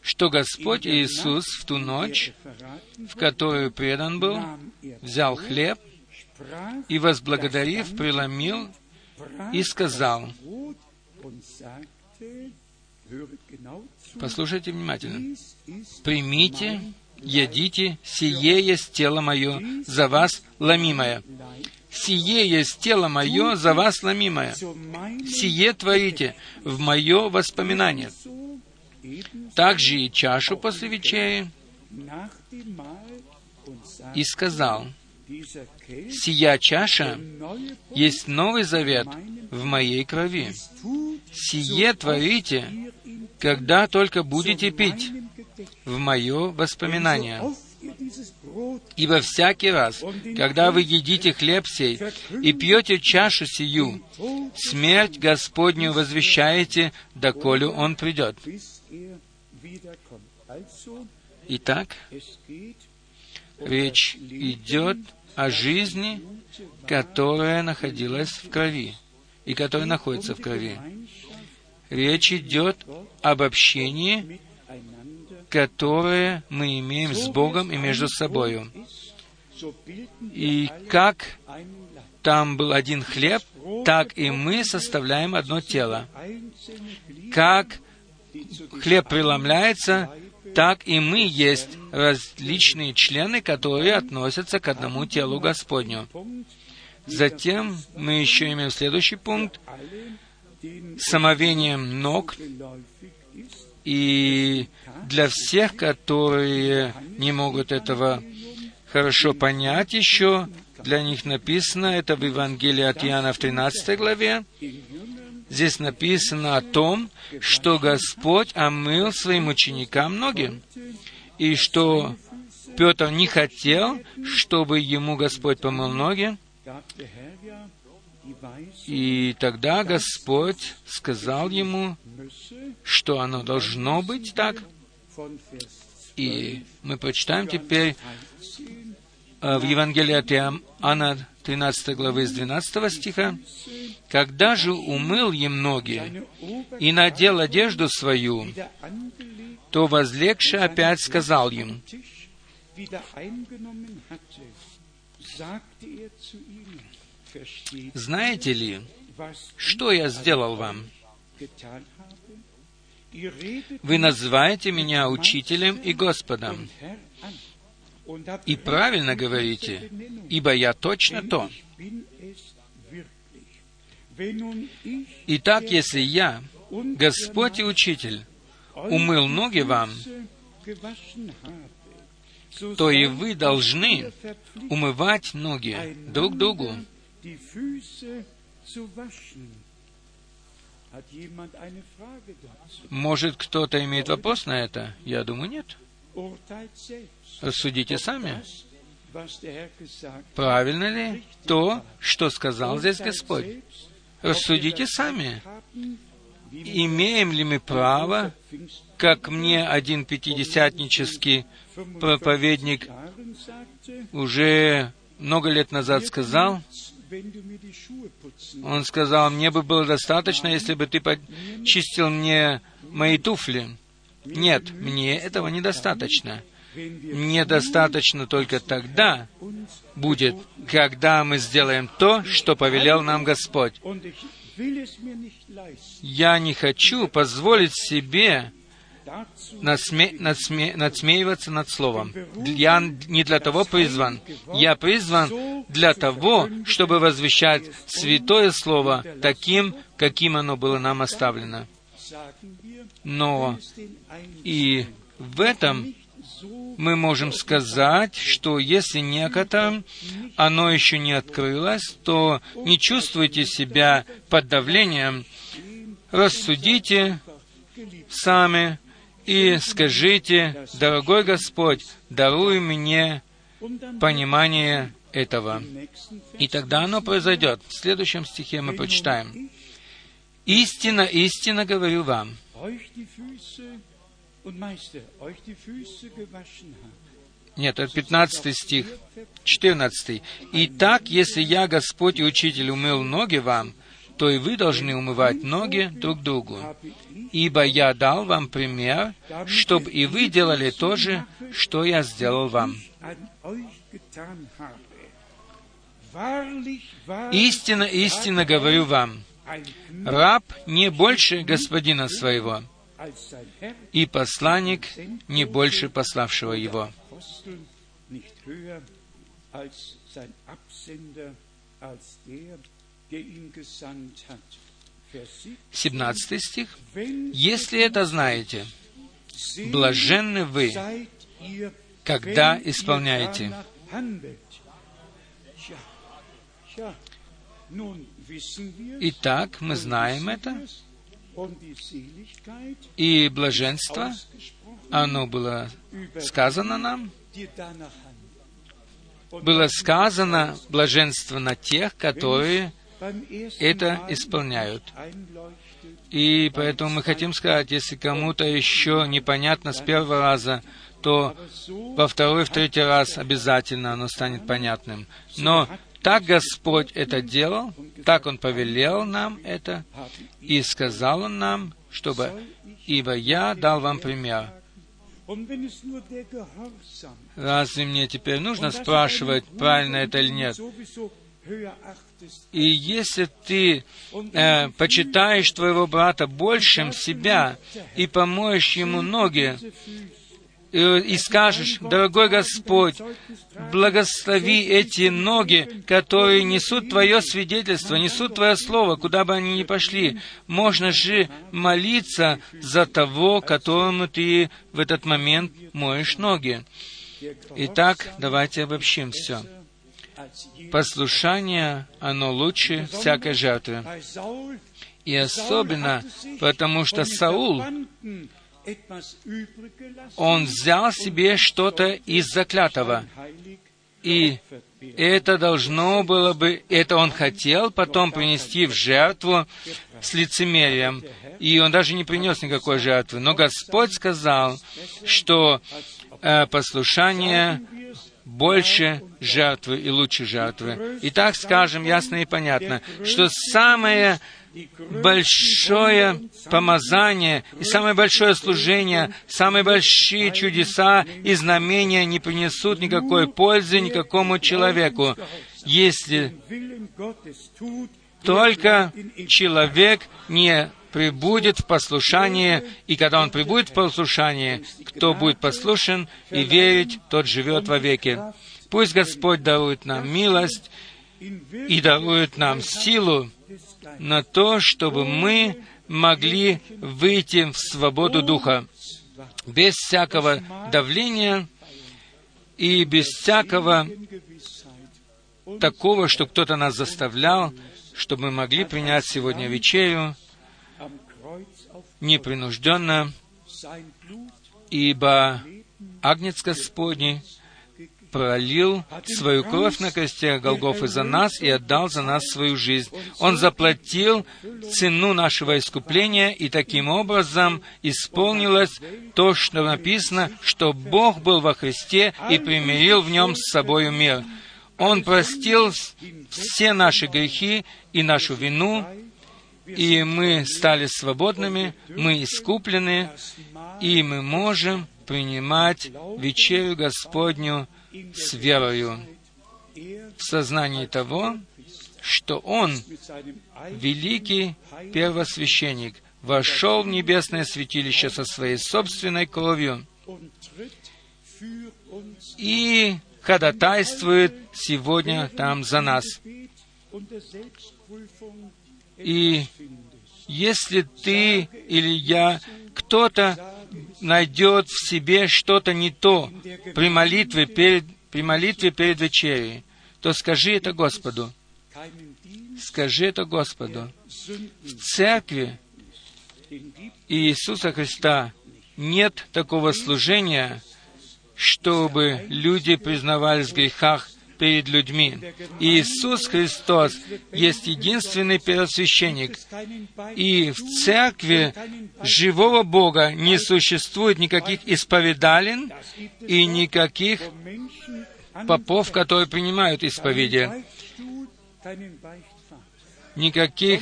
A: что Господь Иисус в ту ночь, в которую предан был, взял хлеб и, возблагодарив, преломил и сказал, послушайте внимательно, «Примите, едите, сие есть тело мое, за вас ломимое». «Сие есть тело мое, за вас ломимое». «Сие творите в мое воспоминание». Также и чашу после вечери и сказал, «Сия чаша есть Новый Завет в моей крови. Сие творите, когда только будете пить в мое воспоминание. Ибо всякий раз, когда вы едите хлеб сей и пьете чашу сию, смерть Господню возвещаете, доколе Он придет. Итак, речь идет о жизни, которая находилась в крови и которая находится в крови. Речь идет об общении, которое мы имеем с Богом и между собой. И как там был один хлеб, так и мы составляем одно тело. Как хлеб преломляется, так и мы есть различные члены, которые относятся к одному телу Господню. Затем мы еще имеем следующий пункт с омовением ног. И для всех, которые не могут этого хорошо понять еще, для них написано, это в Евангелии от Иоанна в 13 главе, здесь написано о том, что Господь омыл своим ученикам ноги, и что Петр не хотел, чтобы ему Господь помыл ноги, и тогда Господь сказал ему, что оно должно быть так. И мы прочитаем теперь э, в Евангелии от Иоанна 13 главы с 12 стиха. «Когда же умыл им ноги и надел одежду свою, то возлегший опять сказал им, знаете ли, что я сделал вам? Вы называете меня учителем и Господом. И правильно говорите, ибо я точно то. Итак, если я, Господь и Учитель, умыл ноги вам, то и вы должны умывать ноги друг другу. Может, кто-то имеет вопрос на это? Я думаю, нет. Рассудите сами. Правильно ли то, что сказал здесь Господь? Рассудите сами. Имеем ли мы право, как мне один пятидесятнический проповедник уже много лет назад сказал, он сказал, мне бы было достаточно, если бы ты почистил мне мои туфли. Нет, мне этого недостаточно. недостаточно только тогда будет, когда мы сделаем то, что повелел нам Господь. Я не хочу позволить себе надсме, надсме, надсмеиваться над Словом. Я не для того призван. Я призван для того, чтобы возвещать Святое Слово таким, каким оно было нам оставлено. Но и в этом мы можем сказать, что если некоторым оно еще не открылось, то не чувствуйте себя под давлением, рассудите сами и скажите, дорогой Господь, даруй мне понимание этого. И тогда оно произойдет. В следующем стихе мы почитаем. «Истина, истина говорю вам, нет, это 15 стих, 14. «Итак, если я, Господь и Учитель, умыл ноги вам, то и вы должны умывать ноги друг другу. Ибо я дал вам пример, чтобы и вы делали то же, что я сделал вам. Истинно, истинно говорю вам, раб не больше господина своего, и посланник не больше пославшего его. 17 стих. «Если это знаете, блаженны вы, когда исполняете». Итак, мы знаем это, и блаженство, оно было сказано нам, было сказано блаженство на тех, которые это исполняют. И поэтому мы хотим сказать, если кому-то еще непонятно с первого раза, то во второй, в третий раз обязательно оно станет понятным. Но так Господь это делал, так Он повелел нам это, и сказал Он нам, чтобы, ибо я дал вам пример. Разве мне теперь нужно спрашивать, правильно это или нет? И если ты э, почитаешь твоего брата большим себя и помоешь ему ноги, и, и скажешь, дорогой Господь, благослови эти ноги, которые несут Твое свидетельство, несут Твое Слово, куда бы они ни пошли. Можно же молиться за того, которому ты в этот момент моешь ноги. Итак, давайте обобщим все. Послушание, оно лучше всякой жертвы. И особенно потому, что Саул, он взял себе что-то из заклятого. И это должно было бы, это он хотел потом принести в жертву с лицемерием. И он даже не принес никакой жертвы. Но Господь сказал, что э, послушание больше жертвы и лучше жертвы. И так скажем ясно и понятно, что самое большое помазание и самое большое служение, самые большие чудеса и знамения не принесут никакой пользы никакому человеку, если только человек не прибудет в послушании, и когда он прибудет в послушании, кто будет послушен и верить, тот живет вовеки. Пусть Господь дарует нам милость и дарует нам силу на то, чтобы мы могли выйти в свободу Духа. Без всякого давления и без всякого такого, что кто-то нас заставлял, чтобы мы могли принять сегодня вечерю непринужденно, ибо Агнец Господний пролил свою кровь на костях Голгофы за нас и отдал за нас свою жизнь. Он заплатил цену нашего искупления, и таким образом исполнилось то, что написано, что Бог был во Христе и примирил в нем с собою мир. Он простил все наши грехи и нашу вину, и мы стали свободными, мы искуплены, и мы можем принимать вечерю Господню с верою, в сознании того, что Он, великий первосвященник, вошел в небесное святилище со своей собственной кровью и ходатайствует сегодня там за нас. И если ты или я, кто-то найдет в себе что-то не то при молитве перед, при молитве перед вечерей, то скажи это Господу. Скажи это Господу. В церкви Иисуса Христа нет такого служения, чтобы люди признавались в грехах перед людьми. Иисус Христос есть единственный первосвященник. И в церкви живого Бога не существует никаких исповедалин и никаких попов, которые принимают исповеди. Никаких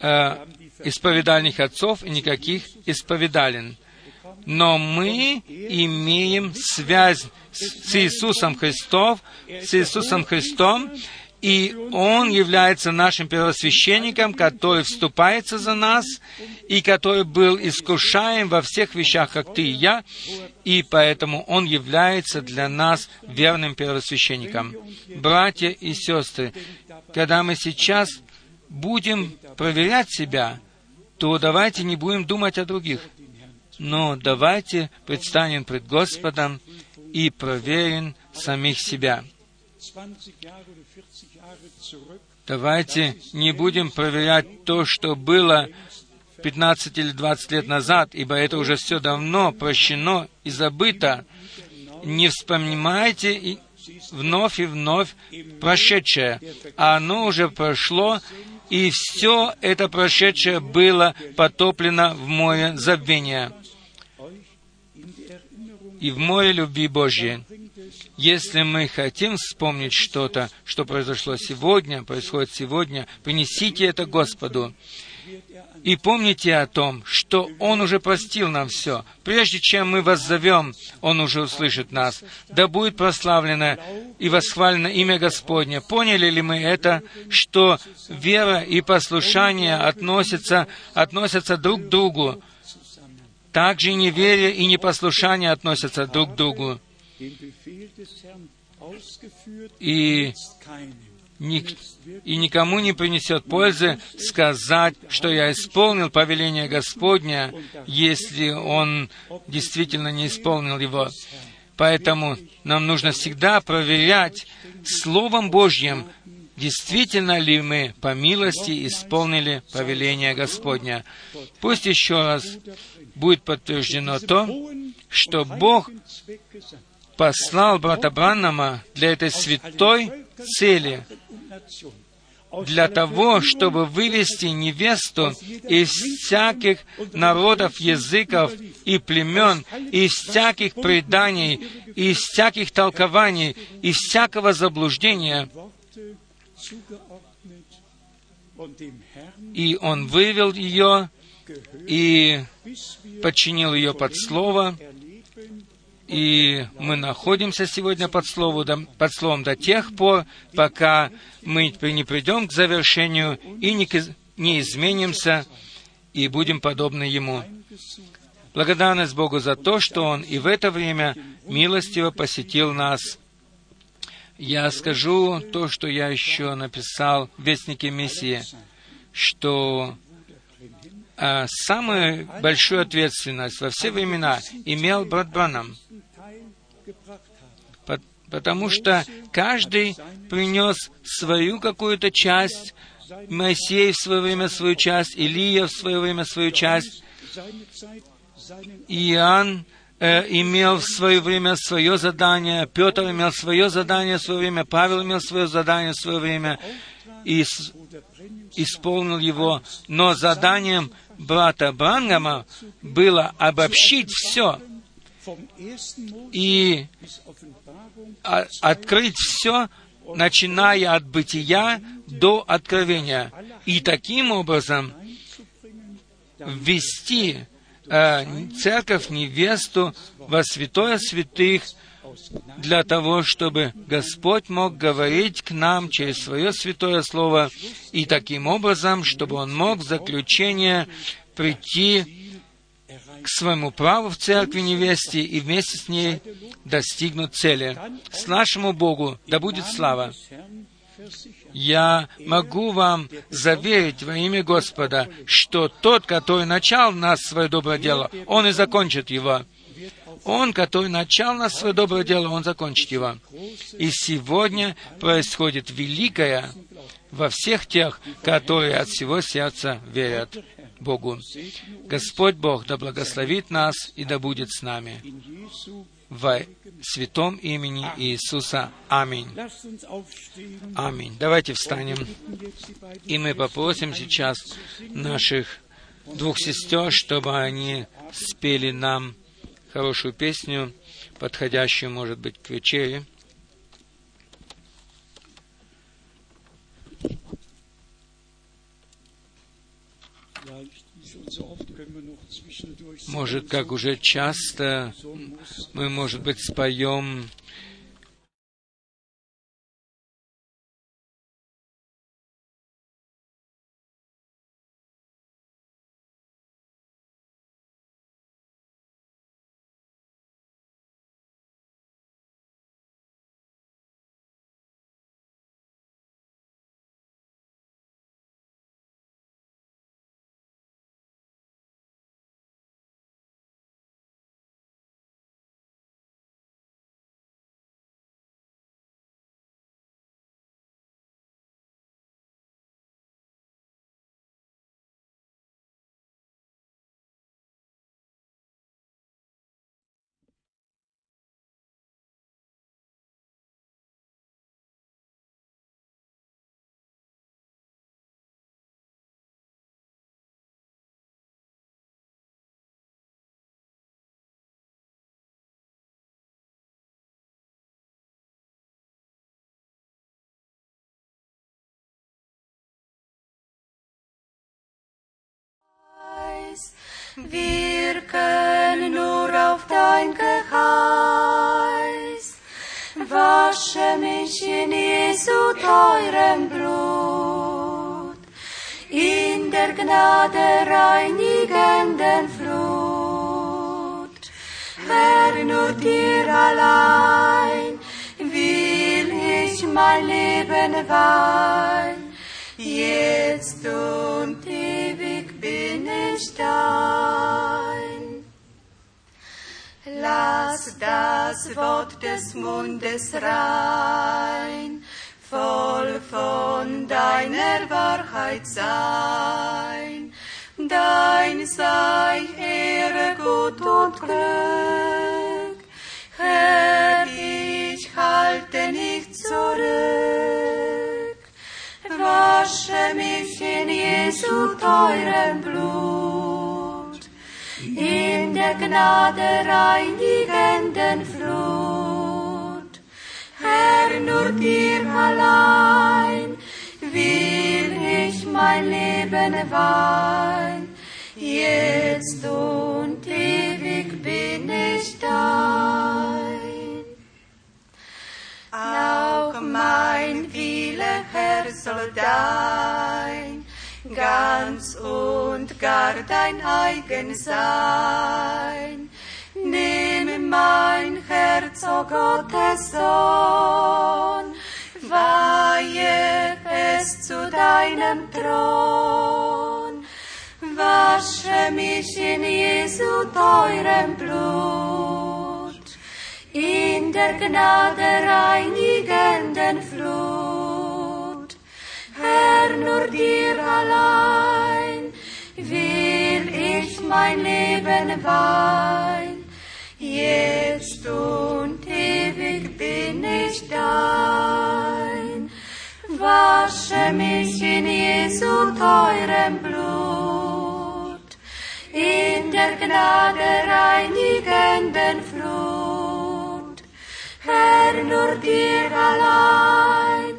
A: э, исповедальных отцов и никаких исповедалин но мы имеем связь с Иисусом Христом, с Иисусом Христом, и Он является нашим первосвященником, который вступается за нас, и который был искушаем во всех вещах, как ты и я, и поэтому Он является для нас верным первосвященником. Братья и сестры, когда мы сейчас будем проверять себя, то давайте не будем думать о других но давайте предстанем пред Господом и проверим самих себя. Давайте не будем проверять то, что было 15 или 20 лет назад, ибо это уже все давно прощено и забыто. Не вспоминайте вновь и вновь прошедшее, а оно уже прошло, и все это прошедшее было потоплено в море забвения и в море любви Божьей. Если мы хотим вспомнить что-то, что произошло сегодня, происходит сегодня, принесите это Господу. И помните о том, что Он уже простил нам все. Прежде чем мы вас зовем, Он уже услышит нас. Да будет прославлено и восхвалено имя Господне. Поняли ли мы это, что вера и послушание относятся, относятся друг к другу? Также неверие и непослушание относятся друг к другу. И, ник, и никому не принесет пользы сказать, что я исполнил повеление Господня, если он действительно не исполнил его. Поэтому нам нужно всегда проверять Словом Божьим, действительно ли мы по милости исполнили повеление Господня. Пусть еще раз будет подтверждено то, что Бог послал брата Браннама для этой святой цели, для того, чтобы вывести невесту из всяких народов, языков и племен, из всяких преданий, из всяких толкований, из всякого заблуждения. И он вывел ее и подчинил ее под Слово, и мы находимся сегодня под, слову, под Словом до тех пор, пока мы не придем к завершению и не, не изменимся, и будем подобны Ему. Благодарность Богу за то, что Он и в это время милостиво посетил нас. Я скажу то, что я еще написал в Вестнике Мессии, что самую большую ответственность во все времена имел брат Бранам, потому что каждый принес свою какую-то часть, Моисей в свое время свою часть, Илия в свое время свою часть, Иоанн э, имел в свое время свое задание, Петр имел свое задание в свое время, Павел имел свое задание в свое время, и исполнил его, но заданием брата Брангама было обобщить все и открыть все, начиная от бытия до откровения, и таким образом ввести э, церковь, невесту во святое святых, для того, чтобы Господь мог говорить к нам через свое святое слово, и таким образом, чтобы Он мог в заключение прийти к своему праву в церкви невесте и вместе с ней достигнуть цели. С нашему Богу да будет слава. Я могу вам заверить во имя Господа, что тот, который начал в нас свое доброе дело, он и закончит его. Он, который начал нас свое доброе дело, Он закончит его. И сегодня происходит великое во всех тех, которые от всего сердца верят Богу. Господь Бог да благословит нас и да будет с нами. Во святом имени Иисуса. Аминь. Аминь. Давайте встанем. И мы попросим сейчас наших двух сестер, чтобы они спели нам хорошую песню, подходящую, может быть, к вечере. Может, как уже часто мы, может быть, споем
B: Wir können nur auf dein Geheiß. Wasche mich in Jesu teurem Blut, in der Gnade reinigenden Flut. Herr, nur dir allein will ich mein Leben weihen, jetzt und ewig bin ich dein. Lass das Wort des Mundes rein, voll von deiner Wahrheit sein. Dein sei Ehre, Gut und Glück. Herr, ich halte nicht zurück. Wasche mich in Jesu teurem Blut, in der Gnade reinigenden Flut. Herr, nur dir allein will ich mein Leben weihen, jetzt und ewig bin ich dein. Auch mein Wille, Herr, soll dein, ganz und gar dein eigen sein. Nimm mein Herz, o Gottes Sohn, weihe es zu deinem Thron. Wasche mich in Jesu teurem Blut, in der Gnade reinigenden Flut. Herr, nur dir allein will ich mein Leben weihen, jetzt und ewig bin ich dein. Wasche mich in Jesu teurem Blut, in der Gnade reinigenden Flut. Herrnur dir allein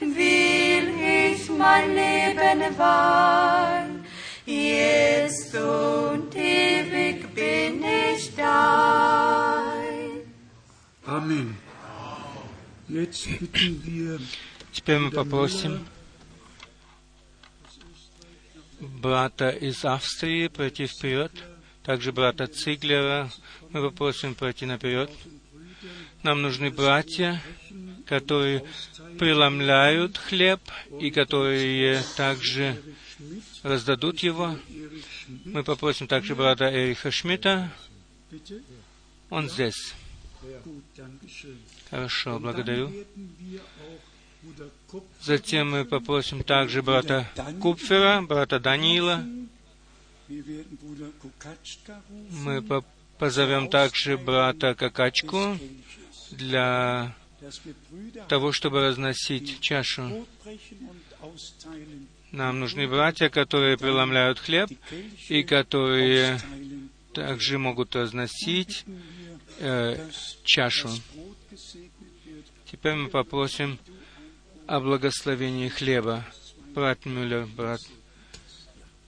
B: will ich mein Leben weihen. Jetzt und ewig
C: bin ich dein. Amen.
A: Теперь мы попросим брата из Австрии пройти вперед, также брата Циглера мы попросим пройти наперед. Нам нужны братья, которые преломляют хлеб и которые также раздадут его. Мы попросим также брата Эриха Шмидта. Он здесь. Хорошо, благодарю. Затем мы попросим также брата Купфера, брата Даниила. Мы по- позовем также брата Какачку для того, чтобы разносить чашу. Нам нужны братья, которые преломляют хлеб и которые также могут разносить э, чашу. Теперь мы попросим о благословении хлеба. Брат Мюллер, брат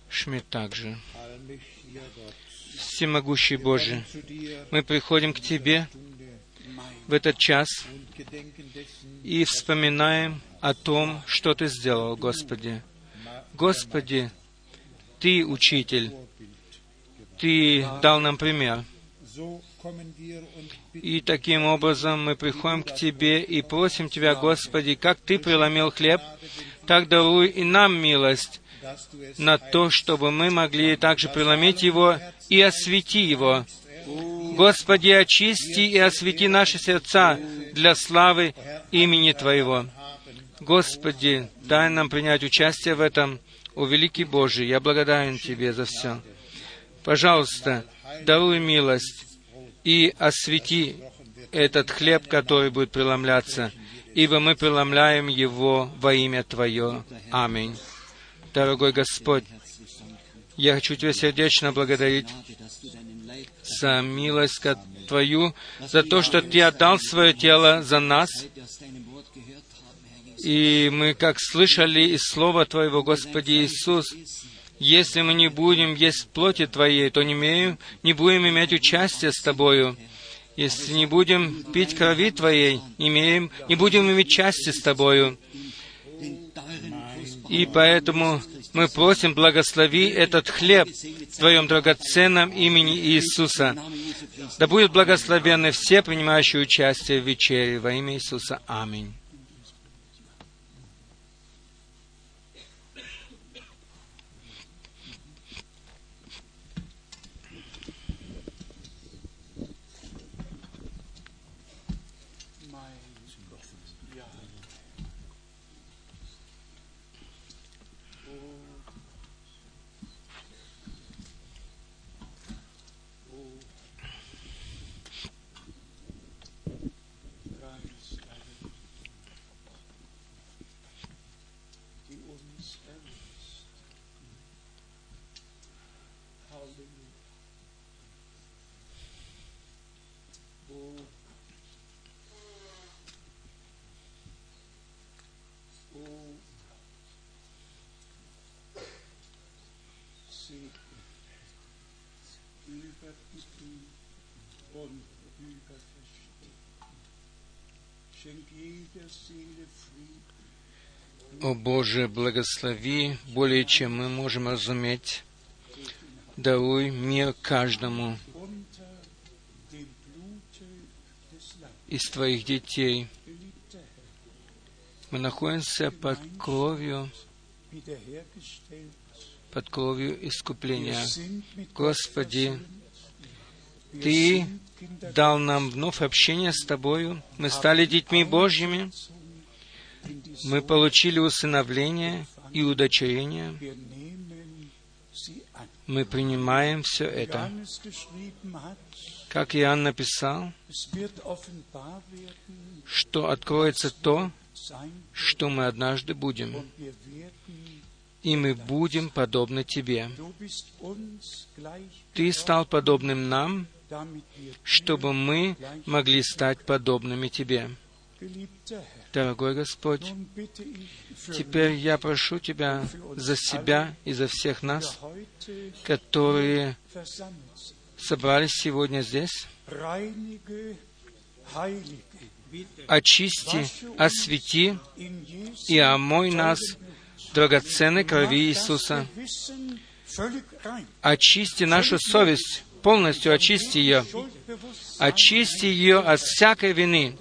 A: Шмидт также. Всемогущий
D: dir
A: мы приходим к Тебе в этот час и вспоминаем о том, что Ты сделал, Господи. Господи, Ты учитель, Ты дал нам пример. И таким образом мы приходим к Тебе и просим Тебя, Господи, как Ты преломил хлеб, так даруй и нам милость на то, чтобы мы могли также преломить его и освети его. Господи, очисти и освети наши сердца для славы имени Твоего. Господи, дай нам принять участие в этом. О, великий Божий, я благодарен Тебе за все. Пожалуйста, даруй милость и освети этот хлеб, который будет преломляться, ибо мы преломляем его во имя Твое. Аминь. Дорогой Господь, я хочу Тебя сердечно благодарить за милость Твою, за то, что Ты отдал свое тело за нас, и мы, как слышали из Слова Твоего, Господи Иисус, если мы не будем есть плоти Твоей, то не, имеем, не будем иметь участия с Тобою. Если не будем пить крови Твоей, имеем, не будем иметь части с Тобою. И поэтому мы просим, благослови этот хлеб в Твоем драгоценном имени Иисуса. Да будут благословенны все, принимающие участие в вечере во имя Иисуса. Аминь. Боже, благослови более, чем мы можем разуметь. Даруй мир каждому из Твоих детей. Мы находимся под кровью, под кровью искупления. Господи, Ты дал нам вновь общение с Тобою. Мы стали детьми Божьими. Мы получили усыновление и удочерение. Мы принимаем все это. Как Иоанн написал, что откроется то, что мы однажды будем, и мы будем подобны Тебе. Ты стал подобным нам, чтобы мы могли стать подобными Тебе. Дорогой Господь, теперь я прошу Тебя за себя и за всех нас, которые собрались сегодня здесь. Очисти, освети и омой нас драгоценной крови Иисуса. Очисти нашу совесть, полностью очисти ее. Очисти ее от всякой вины,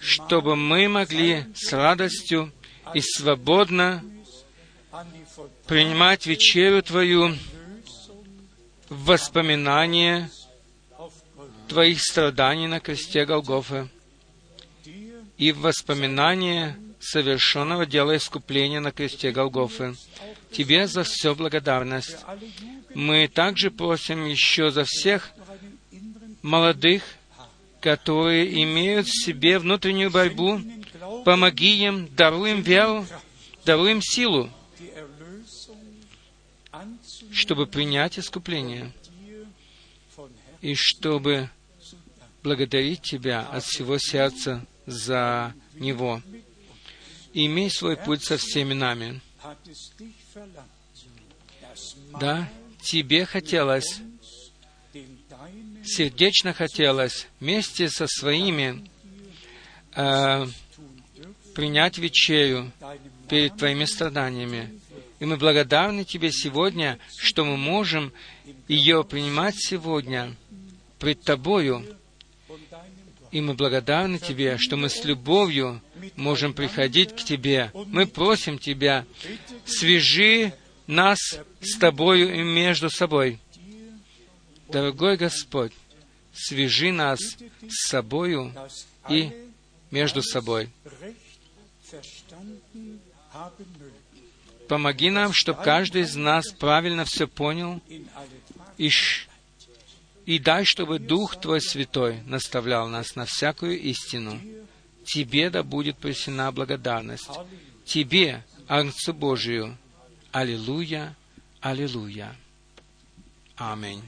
A: чтобы мы могли с радостью и свободно принимать вечерю Твою в воспоминание Твоих страданий на кресте Голгофы и в воспоминание совершенного дела искупления на кресте Голгофы. Тебе за все благодарность. Мы также просим еще за всех молодых, которые имеют в себе внутреннюю борьбу. Помоги им, даруй им веру, даруй им силу, чтобы принять искупление и чтобы благодарить Тебя от всего сердца за него. Имей свой путь со всеми нами. Да, Тебе хотелось, сердечно хотелось вместе со своими э, принять
C: deinem
A: перед Твоими страданиями. И мы благодарны Тебе сегодня, что мы можем ее принимать сегодня пред Тобою. И мы благодарны Тебе, что мы с любовью можем приходить к Тебе. Мы просим Тебя, свяжи нас с Тобою и между собой. Дорогой Господь, свяжи нас с собою и между собой. Помоги нам, чтобы каждый из нас правильно все понял, и, и дай, чтобы Дух Твой Святой наставлял нас на всякую истину. Тебе да будет пресена благодарность. Тебе, Агнцу Божию. Аллилуйя, Аллилуйя. Аминь.